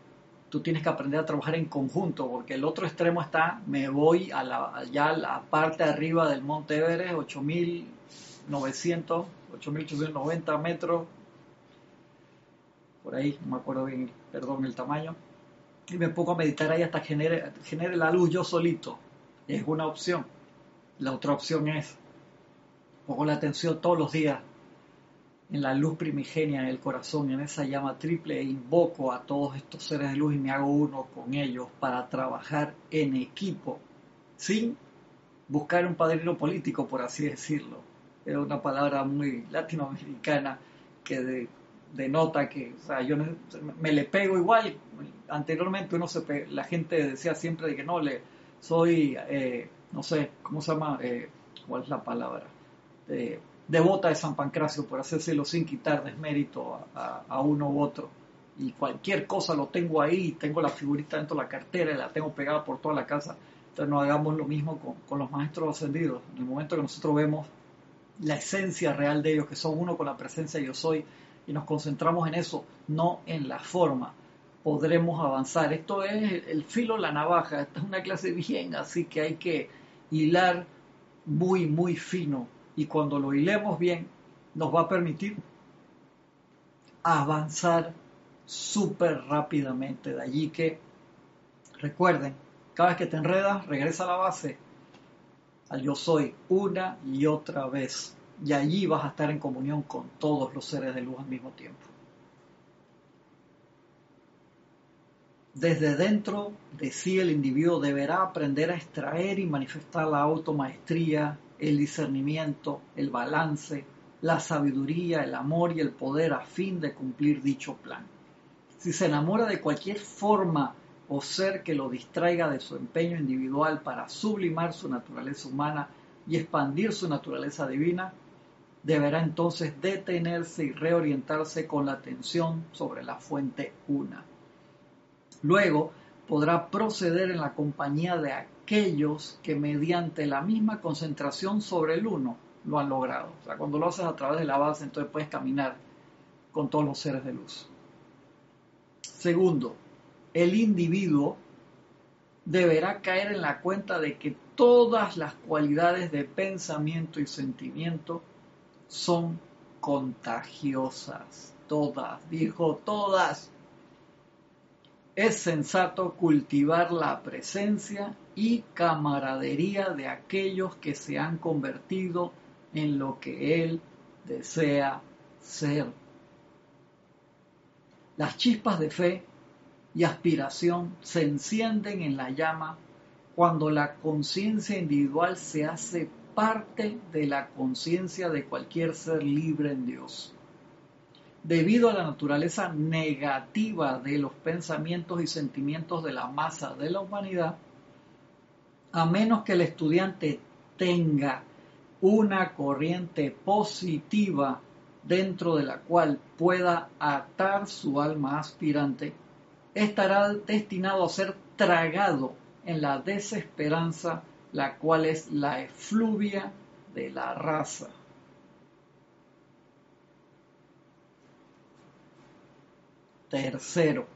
tú tienes que aprender a trabajar en conjunto, porque el otro extremo está, me voy a la, allá a la parte arriba del Monte Everest, 8000 900, 8890 metros, por ahí, no me acuerdo bien, perdón, el tamaño, y me pongo a meditar ahí hasta genere, genere la luz yo solito. Es una opción. La otra opción es, pongo la atención todos los días en la luz primigenia en el corazón, en esa llama triple, e invoco a todos estos seres de luz y me hago uno con ellos para trabajar en equipo, sin buscar un padrino político, por así decirlo, es una palabra muy latinoamericana que denota que, o sea, yo me le pego igual. Anteriormente uno se la gente decía siempre de que no, le soy, eh, no sé, ¿cómo se llama? Eh, ¿Cuál es la palabra? devota de San Pancracio, por hacérselo sin quitar desmérito a, uno u otro. Y cualquier cosa lo tengo ahí, tengo la figurita dentro de la cartera y la tengo pegada por toda la casa. Entonces no hagamos lo mismo con, con los maestros ascendidos. En el momento que nosotros vemos la esencia real de ellos, que son uno con la presencia yo soy, y nos concentramos en eso, no en la forma, podremos avanzar. Esto es el filo la navaja, esta es una clase bien, así que hay que hilar muy, muy fino, y cuando lo hilemos bien, nos va a permitir avanzar súper rápidamente. De allí que, recuerden, cada vez que te enredas, regresa a la base, al yo soy una y otra vez. Y allí vas a estar en comunión con todos los seres de luz al mismo tiempo. Desde dentro de sí el individuo deberá aprender a extraer y manifestar la automaestría, el discernimiento, el balance, la sabiduría, el amor y el poder a fin de cumplir dicho plan. Si se enamora de cualquier forma o ser que lo distraiga de su empeño individual para sublimar su naturaleza humana y expandir su naturaleza divina, deberá entonces detenerse y reorientarse con la atención sobre la fuente una. Luego podrá proceder en la compañía de aquellos que mediante la misma concentración sobre el uno lo han logrado. O sea, cuando lo haces a través de la base, entonces puedes caminar con todos los seres de luz. Segundo, el individuo deberá caer en la cuenta de que todas las cualidades de pensamiento y sentimiento son contagiosas. Todas, dijo todas. Es sensato cultivar la presencia y camaradería de aquellos que se han convertido en lo que él desea ser. Las chispas de fe y aspiración se encienden en la llama cuando la conciencia individual se hace parte de la conciencia de cualquier ser libre en Dios. Debido a la naturaleza negativa de los pensamientos y sentimientos de la masa de la humanidad, a menos que el estudiante tenga una corriente positiva dentro de la cual pueda atar su alma aspirante, estará destinado a ser tragado en la desesperanza, la cual es la efluvia de la raza. Tercero,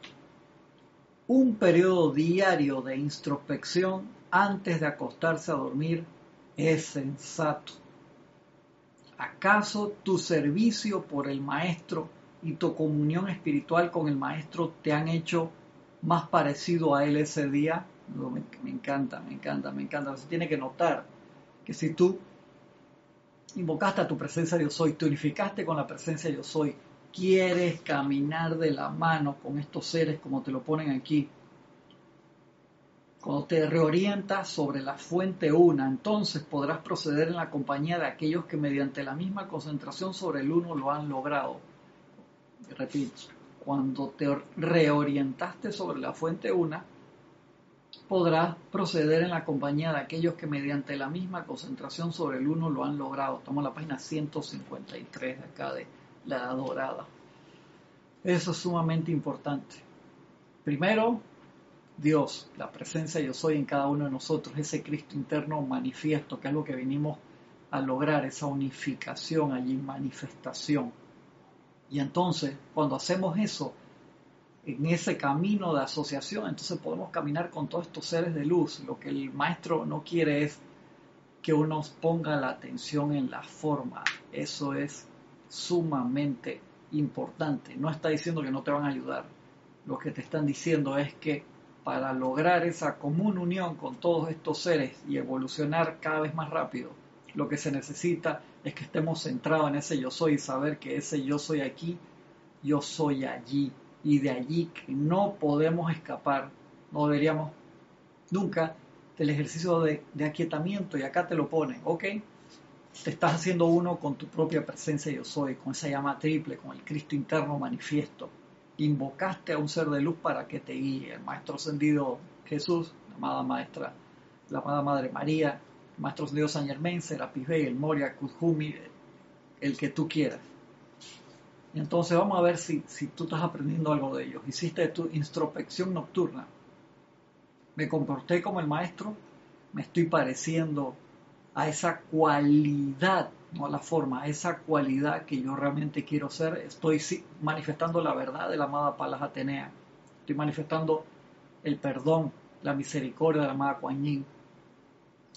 un periodo diario de introspección antes de acostarse a dormir es sensato. ¿Acaso tu servicio por el Maestro y tu comunión espiritual con el Maestro te han hecho más parecido a Él ese día? me, encanta, me encanta, me encanta. Se tiene que notar que si tú invocaste a tu presencia yo soy, te unificaste con la presencia yo soy, quieres caminar de la mano con estos seres como te lo ponen aquí, cuando te reorientas sobre la fuente una, entonces podrás proceder en la compañía de aquellos que mediante la misma concentración sobre el uno lo han logrado. Repito, cuando te reorientaste sobre la fuente una, podrás proceder en la compañía de aquellos que mediante la misma concentración sobre el uno lo han logrado. Estamos la página 153 de acá de la Dorada. Eso es sumamente importante. Primero, Dios, la presencia yo soy en cada uno de nosotros, ese Cristo interno manifiesto, que es lo que venimos a lograr, esa unificación allí, manifestación. Y entonces, cuando hacemos eso, en ese camino de asociación, entonces podemos caminar con todos estos seres de luz. Lo que el maestro no quiere es que uno ponga la atención en la forma. Eso es sumamente importante. No está diciendo que no te van a ayudar. Lo que te están diciendo es que para lograr esa común unión con todos estos seres y evolucionar cada vez más rápido, lo que se necesita es que estemos centrados en ese yo soy y saber que ese yo soy aquí, yo soy allí. Y de allí que no podemos escapar, no deberíamos nunca del ejercicio de, de aquietamiento. Y acá te lo pone, ¿ok? Te estás haciendo uno con tu propia presencia yo soy, con esa llama triple, con el Cristo interno manifiesto. Invocaste a un ser de luz para que te guíe, el Maestro Ascendido Jesús, la amada Maestra, la amada Madre María, el Maestro Ascendido San Germain, Serapis Bey, el Moria, Kuzhumi, el que tú quieras. Y entonces vamos a ver si, si tú estás aprendiendo algo de ellos. Hiciste tu introspección nocturna. Me comporté como el maestro, me estoy pareciendo a esa cualidad no la forma, esa cualidad que yo realmente quiero ser. Estoy manifestando la verdad de la amada Palas Atenea. Estoy manifestando el perdón, la misericordia de la amada Kuan Yin.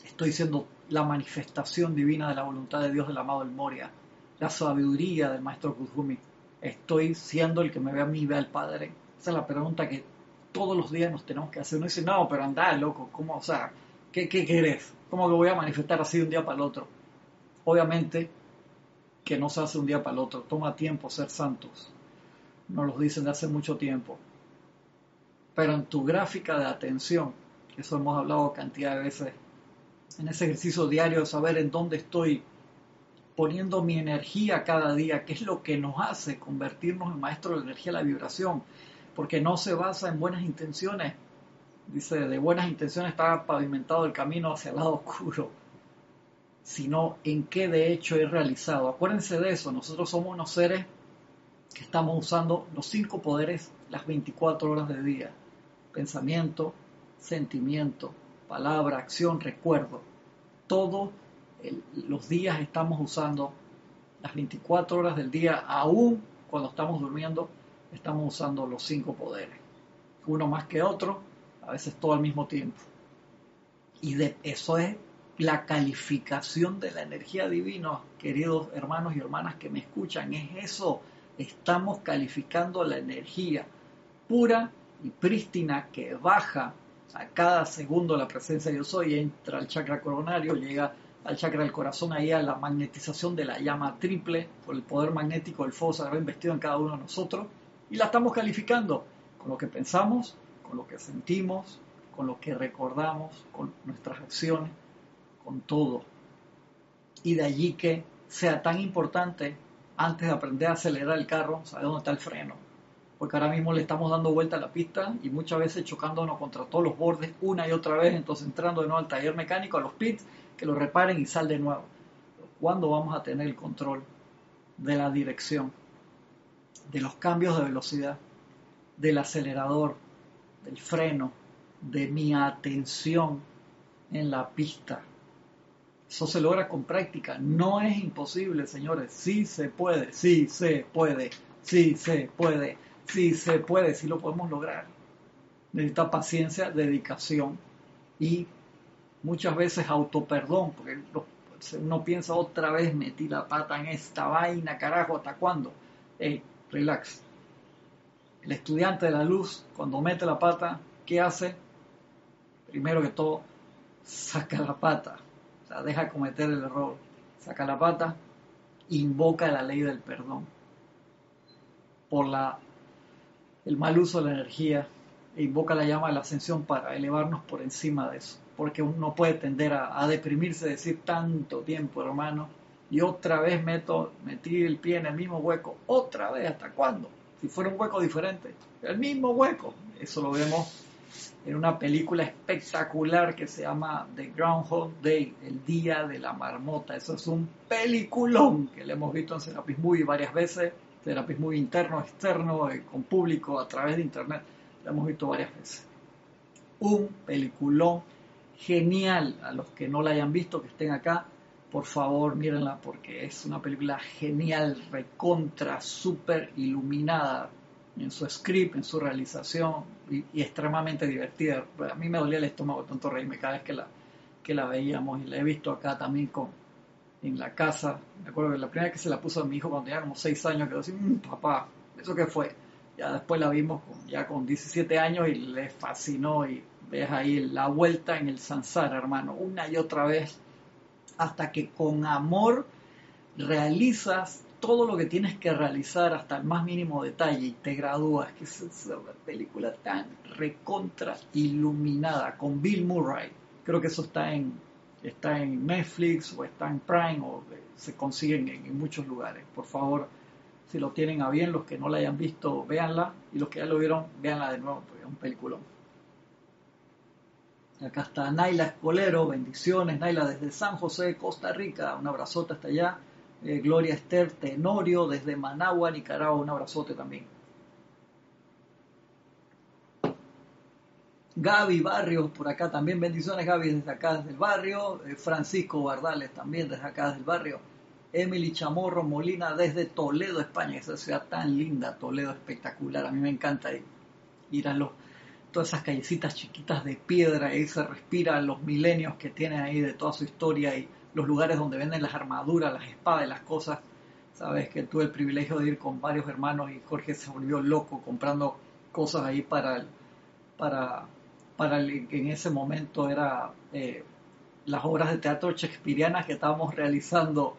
Estoy siendo la manifestación divina de la voluntad de Dios del amado El Moria, la sabiduría del maestro Kuzumi. Estoy siendo el que me ve a mí, ve al Padre. Esa es la pregunta que todos los días nos tenemos que hacer. Uno dice, no, pero anda, loco, ¿cómo? O sea, ¿qué, qué? ¿Cómo que voy a manifestar así de un día para el otro? Obviamente que no se hace un día para el otro, toma tiempo ser santos. Nos lo dicen de hace mucho tiempo. Pero en tu gráfica de atención, eso hemos hablado cantidad de veces, en ese ejercicio diario de saber en dónde estoy poniendo mi energía cada día, que es lo que nos hace convertirnos en maestros de energía la vibración, porque no se basa en buenas intenciones. Dice, de buenas intenciones está pavimentado el camino hacia el lado oscuro, sino en qué de hecho he realizado. Acuérdense de eso, nosotros somos unos seres que estamos usando los cinco poderes las 24 horas del día. Pensamiento, sentimiento, palabra, acción, recuerdo. Todos los días estamos usando las 24 horas del día, aún cuando estamos durmiendo, estamos usando los cinco poderes. Uno más que otro, a veces todo al mismo tiempo. Y eso es la calificación de la energía divina, queridos hermanos y hermanas que me escuchan, es eso. Estamos calificando la energía pura y prístina que baja a cada segundo la presencia de yo soy, entra al chakra coronario, llega al chakra del corazón, ahí a la magnetización de la llama triple, por el poder magnético del fuego sagrado investido en cada uno de nosotros, y la estamos calificando con lo que pensamos, con lo que sentimos, con lo que recordamos, con nuestras acciones, con todo. Y de allí que sea tan importante, antes de aprender a acelerar el carro, saber dónde está el freno, porque ahora mismo le estamos dando vuelta a la pista y muchas veces chocándonos contra todos los bordes una y otra vez, entonces entrando de nuevo al taller mecánico, a los pits, que lo reparen y sal de nuevo. ¿Cuándo vamos a tener el control de la dirección, de los cambios de velocidad, del acelerador, del freno, de mi atención en la pista? Eso se logra con práctica. No es imposible, señores. Sí se puede, sí se puede, sí se puede sí se puede, sí lo podemos lograr. Necesita paciencia, dedicación y muchas veces autoperdón, porque uno piensa otra vez metí la pata en esta vaina, carajo, ¿hasta cuándo? Hey, relax. El estudiante de la luz, cuando mete la pata, ¿qué hace? Primero que todo, saca la pata, o sea, deja cometer el error, saca la pata, invoca la ley del perdón por la el mal uso de la energía e invoca la llama de la ascensión para elevarnos por encima de eso. Porque uno puede tender a, deprimirse, decir tanto tiempo, hermano, y otra vez meto, metí el pie en el mismo hueco, otra vez, ¿hasta cuándo? Si fuera un hueco diferente, el mismo hueco. Eso lo vemos en una película espectacular que se llama The Groundhog Day, el día de la marmota. Eso es un peliculón que le hemos visto en Serapis Movie varias veces terapia muy interno, externo, eh, con público, a través de internet. La hemos visto varias veces. Un peliculón genial. A los que no la hayan visto, que estén acá, por favor mírenla porque es una película genial, recontra, súper iluminada en su script, en su realización y, extremadamente divertida. A mí me dolía el estómago tanto reírme cada vez que la, que la veíamos y la he visto acá también con, en la casa. Me acuerdo que la primera vez que se la puso a mi hijo cuando tenía como 6 años, quedó así, mm, papá, ¿eso qué fue? Ya después la vimos ya con 17 años y le fascinó y ves ahí la vuelta en el Sansar, hermano, una y otra vez, hasta que con amor realizas todo lo que tienes que realizar hasta el más mínimo detalle y te gradúas, que es una película tan recontra iluminada con Bill Murray. Creo que eso está en, está en Netflix o está en Prime o se consiguen en, muchos lugares. Por favor, si lo tienen a bien, los que no la hayan visto, véanla y los que ya lo vieron, véanla de nuevo, porque es un peliculón. Acá está Naila Escolero, bendiciones, Naila desde San José, Costa Rica, un abrazote hasta allá. Eh, Gloria Esther Tenorio desde Managua, Nicaragua, un abrazote también. Gaby Barrios por acá también, bendiciones Gaby desde acá desde el barrio, eh, Francisco Bardales también desde acá desde el barrio, Emily Chamorro Molina desde Toledo, España, esa ciudad tan linda, Toledo espectacular, a mí me encanta ir, a los, todas esas callecitas chiquitas de piedra, y se respira los milenios que tienen ahí de toda su historia y los lugares donde venden las armaduras, las espadas y las cosas. Sabes que tuve el privilegio de ir con varios hermanos y Jorge se volvió loco comprando cosas ahí para, para para que en ese momento era eh, las obras de teatro shakespearianas que estábamos realizando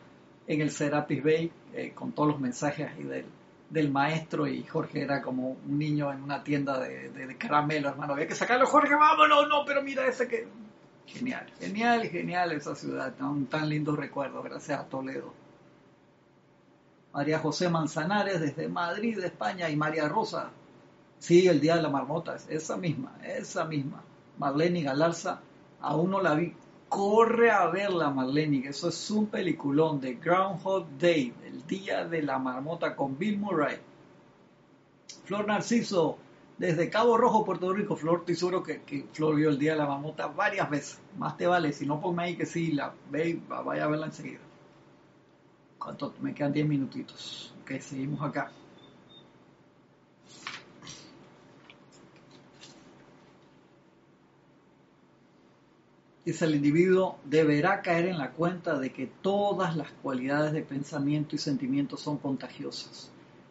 en el Serapis Bay eh, con todos los mensajes ahí del, del, maestro y Jorge era como un niño en una tienda de, de, caramelo, hermano, había que sacarlo, Jorge, vámonos, no, pero mira ese que... Genial, genial, genial esa ciudad, tan, tan lindos recuerdos, gracias a Toledo. María José Manzanares desde Madrid, España, y María Rosa. Sí, el Día de la Marmota, esa misma, esa misma. Marlene Galarza, aún no la vi. Corre a verla, Marlene, eso es un peliculón de Groundhog Day, el Día de la Marmota con Bill Murray. Flor Narciso, desde Cabo Rojo, Puerto Rico. Flor, estoy que, Flor vio el Día de la Marmota varias veces. Más te vale, si no ponme ahí que sí, la ve, vaya a verla enseguida. ¿Cuánto? Me quedan 10 minutitos. Ok, seguimos acá. Dice el individuo deberá caer en la cuenta de que todas las cualidades de pensamiento y sentimiento son contagiosas.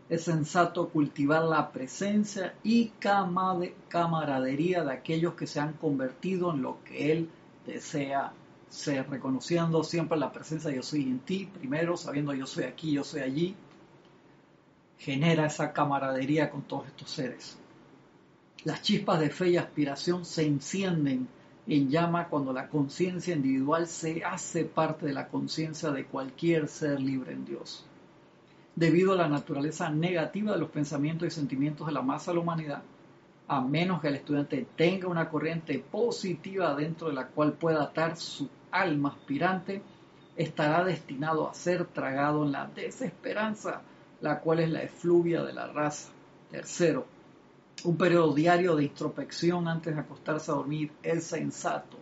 Es sensato cultivar la presencia y camaradería de aquellos que se han convertido en lo que él desea ser, reconociendo siempre la presencia de yo soy en ti, primero, sabiendo yo soy aquí, yo soy allí, genera esa camaradería con todos estos seres. Las chispas de fe y aspiración se encienden en llama cuando la conciencia individual se hace parte de la conciencia de cualquier ser libre en Dios. Debido a la naturaleza negativa de los pensamientos y sentimientos de la masa de la humanidad, a menos que el estudiante tenga una corriente positiva dentro de la cual pueda atar su alma aspirante, estará destinado a ser tragado en la desesperanza, la cual es la efluvia de la raza. Tercero, un periodo diario de introspección antes de acostarse a dormir es sensato,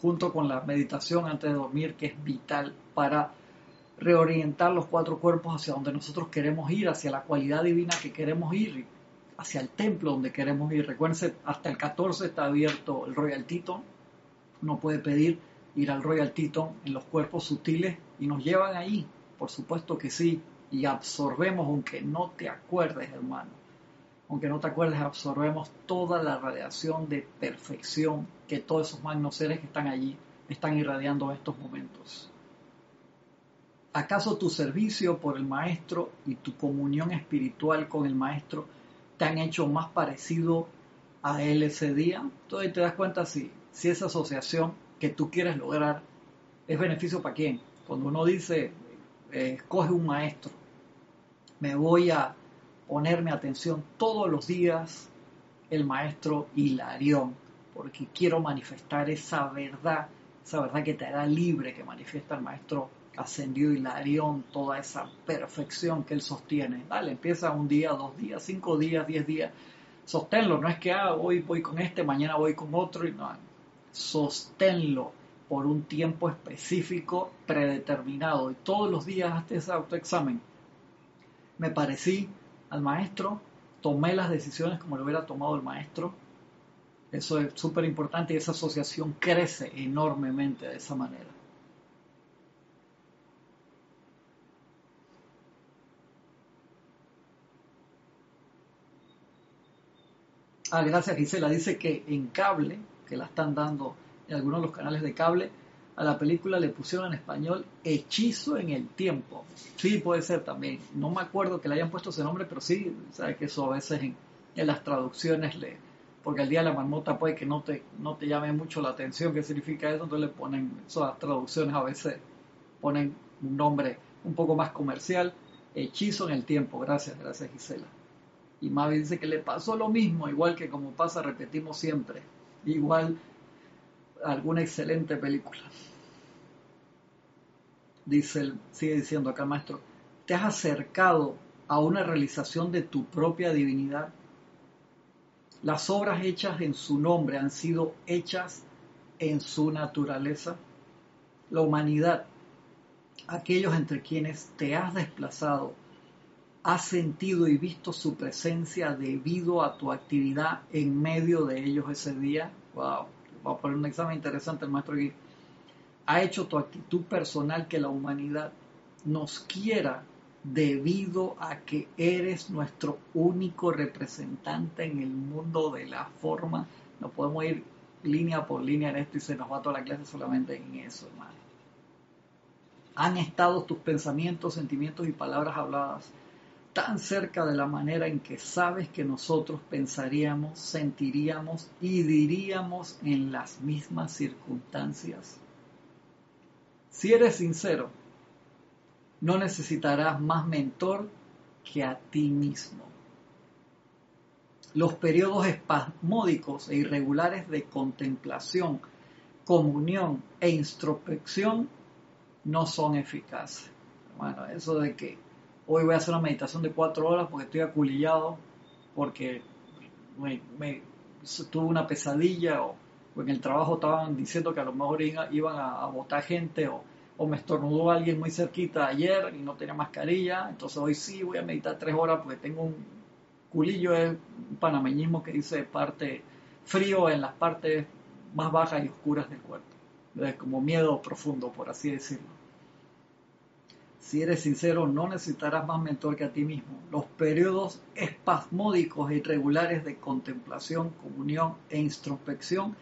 junto con la meditación antes de dormir, que es vital para reorientar los cuatro cuerpos hacia donde nosotros queremos ir, hacia la cualidad divina que queremos ir, hacia el templo donde queremos ir. Recuérdense, hasta el 14 está abierto el Royal Teton. Uno puede pedir ir al Royal Teton en los cuerpos sutiles y nos llevan ahí, por supuesto que sí, y absorbemos, aunque no te acuerdes, hermano aunque no te acuerdes, absorbemos toda la radiación de perfección que todos esos magnos seres que están allí están irradiando en estos momentos. ¿Acaso tu servicio por el Maestro y tu comunión espiritual con el Maestro te han hecho más parecido a Él ese día? Entonces te das cuenta si, si esa asociación que tú quieres lograr es beneficio para quién. Cuando uno dice, eh, escoge un maestro, me voy a ponerme atención todos los días el maestro Hilarión, porque quiero manifestar esa verdad, esa verdad que te hará libre, que manifiesta el maestro ascendido Hilarión, toda esa perfección que él sostiene. Dale, empieza un día, dos días, cinco días, diez días, sosténlo, no es que ah, hoy voy con este, mañana voy con otro, y no, sosténlo por un tiempo específico, predeterminado, y todos los días hazte ese autoexamen. Me parecí al maestro, tomé las decisiones como lo hubiera tomado el maestro. Eso es súper importante y esa asociación crece enormemente de esa manera. Ah, gracias Gisela. Dice que en cable, que la están dando en algunos de los canales de cable, a la película le pusieron en español Hechizo en el Tiempo. Sí, puede ser también. No me acuerdo que le hayan puesto ese nombre, pero sí, sabes que eso a veces en, las traducciones le... Porque el día de la marmota puede que no te, no te llame mucho la atención qué significa eso, entonces le ponen, esas traducciones a veces ponen un nombre un poco más comercial, Hechizo en el Tiempo. Gracias, gracias Gisela. Y Mavi dice que le pasó lo mismo, igual que como pasa, repetimos siempre. Igual alguna excelente película dice, sigue diciendo acá maestro, te has acercado a una realización de tu propia divinidad. Las obras hechas en su nombre han sido hechas en su naturaleza. La humanidad, aquellos entre quienes te has desplazado, has sentido y visto su presencia debido a tu actividad en medio de ellos ese día. Wow, va a poner un examen interesante el maestro aquí ha hecho tu actitud personal que la humanidad nos quiera debido a que eres nuestro único representante en el mundo de la forma. No podemos ir línea por línea en esto y se nos va toda la clase solamente en eso, hermano. Han estado tus pensamientos, sentimientos y palabras habladas tan cerca de la manera en que sabes que nosotros pensaríamos, sentiríamos y diríamos en las mismas circunstancias si eres sincero, no necesitarás más mentor que a ti mismo. Los periodos espasmódicos e irregulares de contemplación, comunión e introspección no son eficaces. Bueno, eso de que hoy voy a hacer una meditación de cuatro horas porque estoy aculillado, porque me, tuve una pesadilla o, en el trabajo estaban diciendo que a lo mejor iban a, votar gente o, o, me estornudó alguien muy cerquita ayer y no tenía mascarilla, entonces hoy sí voy a meditar tres horas porque tengo un culillo es un panameñismo que dice parte frío en las partes más bajas y oscuras del cuerpo. Es como miedo profundo, por así decirlo. Si eres sincero, no necesitarás más mentor que a ti mismo. Los periodos espasmódicos e irregulares de contemplación, comunión e introspección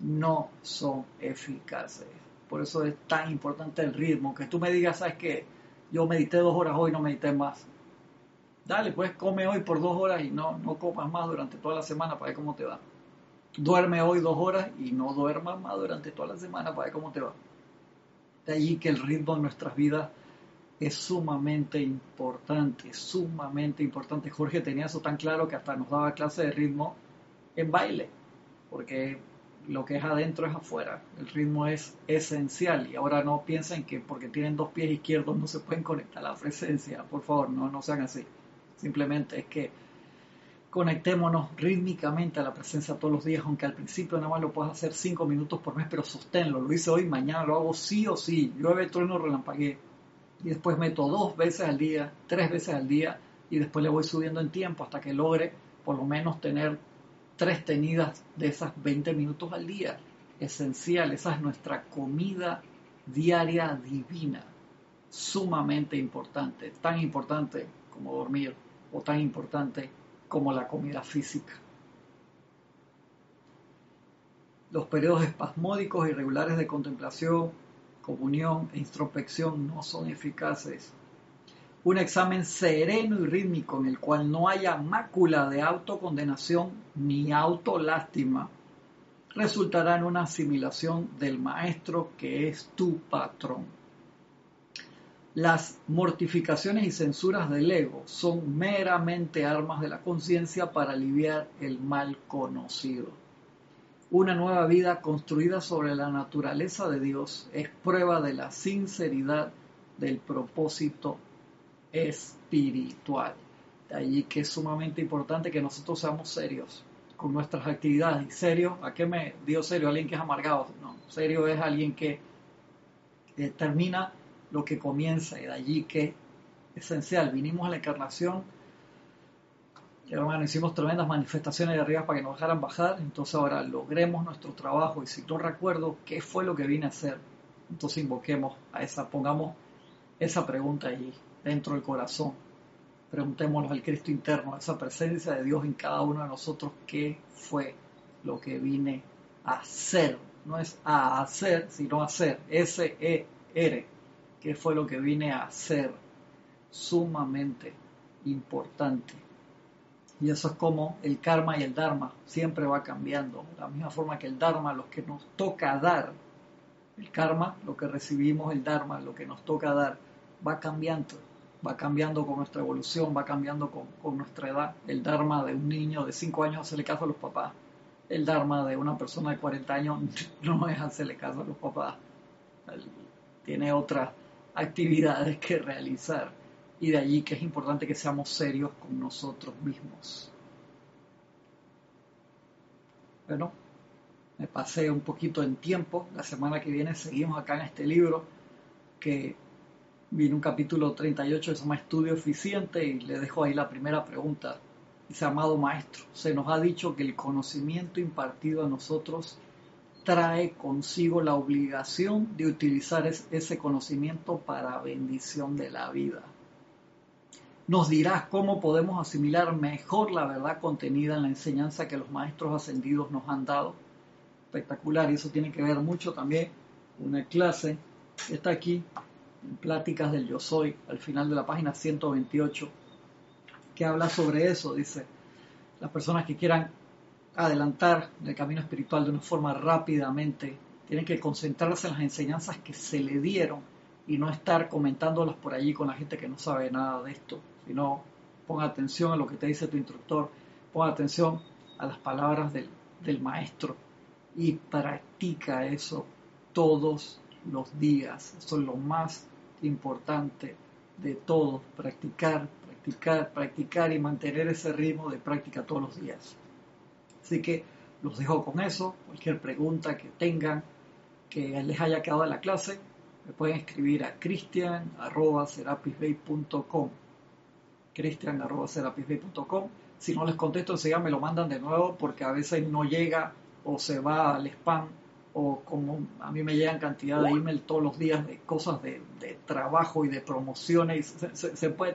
no son eficaces. Por eso es tan importante el ritmo. Que tú me digas, ¿sabes qué? Yo medité dos horas hoy, no medité más Dale, pues come hoy por dos horas y no, no comas más durante toda la semana para ver cómo te va. Duerme hoy dos horas y no duermas más durante toda la semana para ver cómo te va. De allí que el ritmo de nuestras vidas es sumamente importante, sumamente importante. Jorge tenía eso tan claro que hasta nos daba clase de ritmo en baile, porque lo que es adentro es afuera. El ritmo es esencial y ahora no piensen que porque tienen dos pies izquierdos no se pueden conectar a la presencia. Por favor, no, no sean así. Simplemente es que conectémonos rítmicamente a la presencia todos los días, aunque al principio nada más lo puedas hacer cinco minutos por mes, pero sosténlo. Lo hice hoy, mañana lo hago sí o sí. Llueve, trueno, relampagué. Y después meto dos veces al día, tres veces al día, y después le voy subiendo en tiempo hasta que logre por lo menos tener tres tenidas de esas 20 minutos al día. Esencial, esa es nuestra comida diaria divina. Sumamente importante, tan importante como dormir o tan importante como la comida física. Los periodos espasmódicos irregulares de contemplación, comunión e introspección no son eficaces. Un examen sereno y rítmico en el cual no haya mácula de autocondenación ni autolástima resultará en una asimilación del maestro que es tu patrón. Las mortificaciones y censuras del ego son meramente armas de la conciencia para aliviar el mal conocido. Una nueva vida construida sobre la naturaleza de Dios es prueba de la sinceridad del propósito espiritual. De allí que es sumamente importante que nosotros seamos serios con nuestras actividades. ¿Y serio? ¿A qué me dio serio? Alguien que es amargado. No, serio es alguien que termina lo que comienza y de allí que esencial. Vinimos a la encarnación, hermano, hicimos tremendas manifestaciones de arriba para que nos dejaran bajar, entonces ahora logremos nuestro trabajo y si no recuerdo qué fue lo que vine a hacer, entonces invoquemos a esa, pongamos esa pregunta allí, dentro del corazón. Preguntémonos al Cristo interno, esa presencia de Dios en cada uno de nosotros, qué fue lo que vine a hacer. No es a hacer, sino a hacer. S-E-R qué fue lo que vine a hacer, sumamente importante. Y eso es como el karma y el dharma siempre va cambiando. De la misma forma que el dharma, lo que nos toca dar, el karma, lo que recibimos, el dharma, lo que nos toca dar, va cambiando. Va cambiando con nuestra evolución, va cambiando con, nuestra edad. El dharma de un niño de 5 años hacerle caso a los papás. El dharma de una persona de 40 años no es hacerle caso a los papás. Tiene otra actividades que realizar. Y de allí que es importante que seamos serios con nosotros mismos. Bueno, me pasé un poquito en tiempo. La semana que viene seguimos acá en este libro que viene un capítulo 38 de se llama Estudio Eficiente y le dejo ahí la primera pregunta. Dice, amado maestro, se nos ha dicho que el conocimiento impartido a nosotros trae consigo la obligación de utilizar ese conocimiento para bendición de la vida. Nos dirás cómo podemos asimilar mejor la verdad contenida en la enseñanza que los maestros ascendidos nos han dado. Espectacular, y eso tiene que ver mucho también una clase que está aquí, en Pláticas del Yo Soy, al final de la página 128, que habla sobre eso. Dice, las personas que quieran adelantar el camino espiritual de una forma rápidamente, tienen que concentrarse en las enseñanzas que se le dieron y no estar comentándolas por allí con la gente que no sabe nada de esto, sino pon atención a lo que te dice tu instructor, pon atención a las palabras del, maestro y practica eso todos los días. Eso es lo más importante de todo, practicar, practicar, practicar y mantener ese ritmo de práctica todos los días. Así que los dejo con eso. Cualquier pregunta que tengan, que les haya quedado en la clase, me pueden escribir a cristian.serapisbay.com cristian.serapisbay.com Si no les contesto enseguida me lo mandan de nuevo porque a veces no llega o se va al spam o como a mí me llegan cantidad de email todos los días de cosas de, trabajo y de promociones se, puede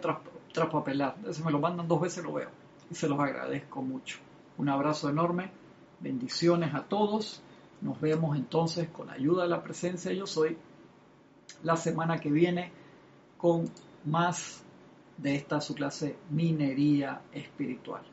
traspapelar. Entonces me lo mandan dos veces lo veo y se los agradezco mucho. Un abrazo enorme, bendiciones a todos. Nos vemos entonces con ayuda de la presencia yo soy la semana que viene con más de esta su clase minería espiritual.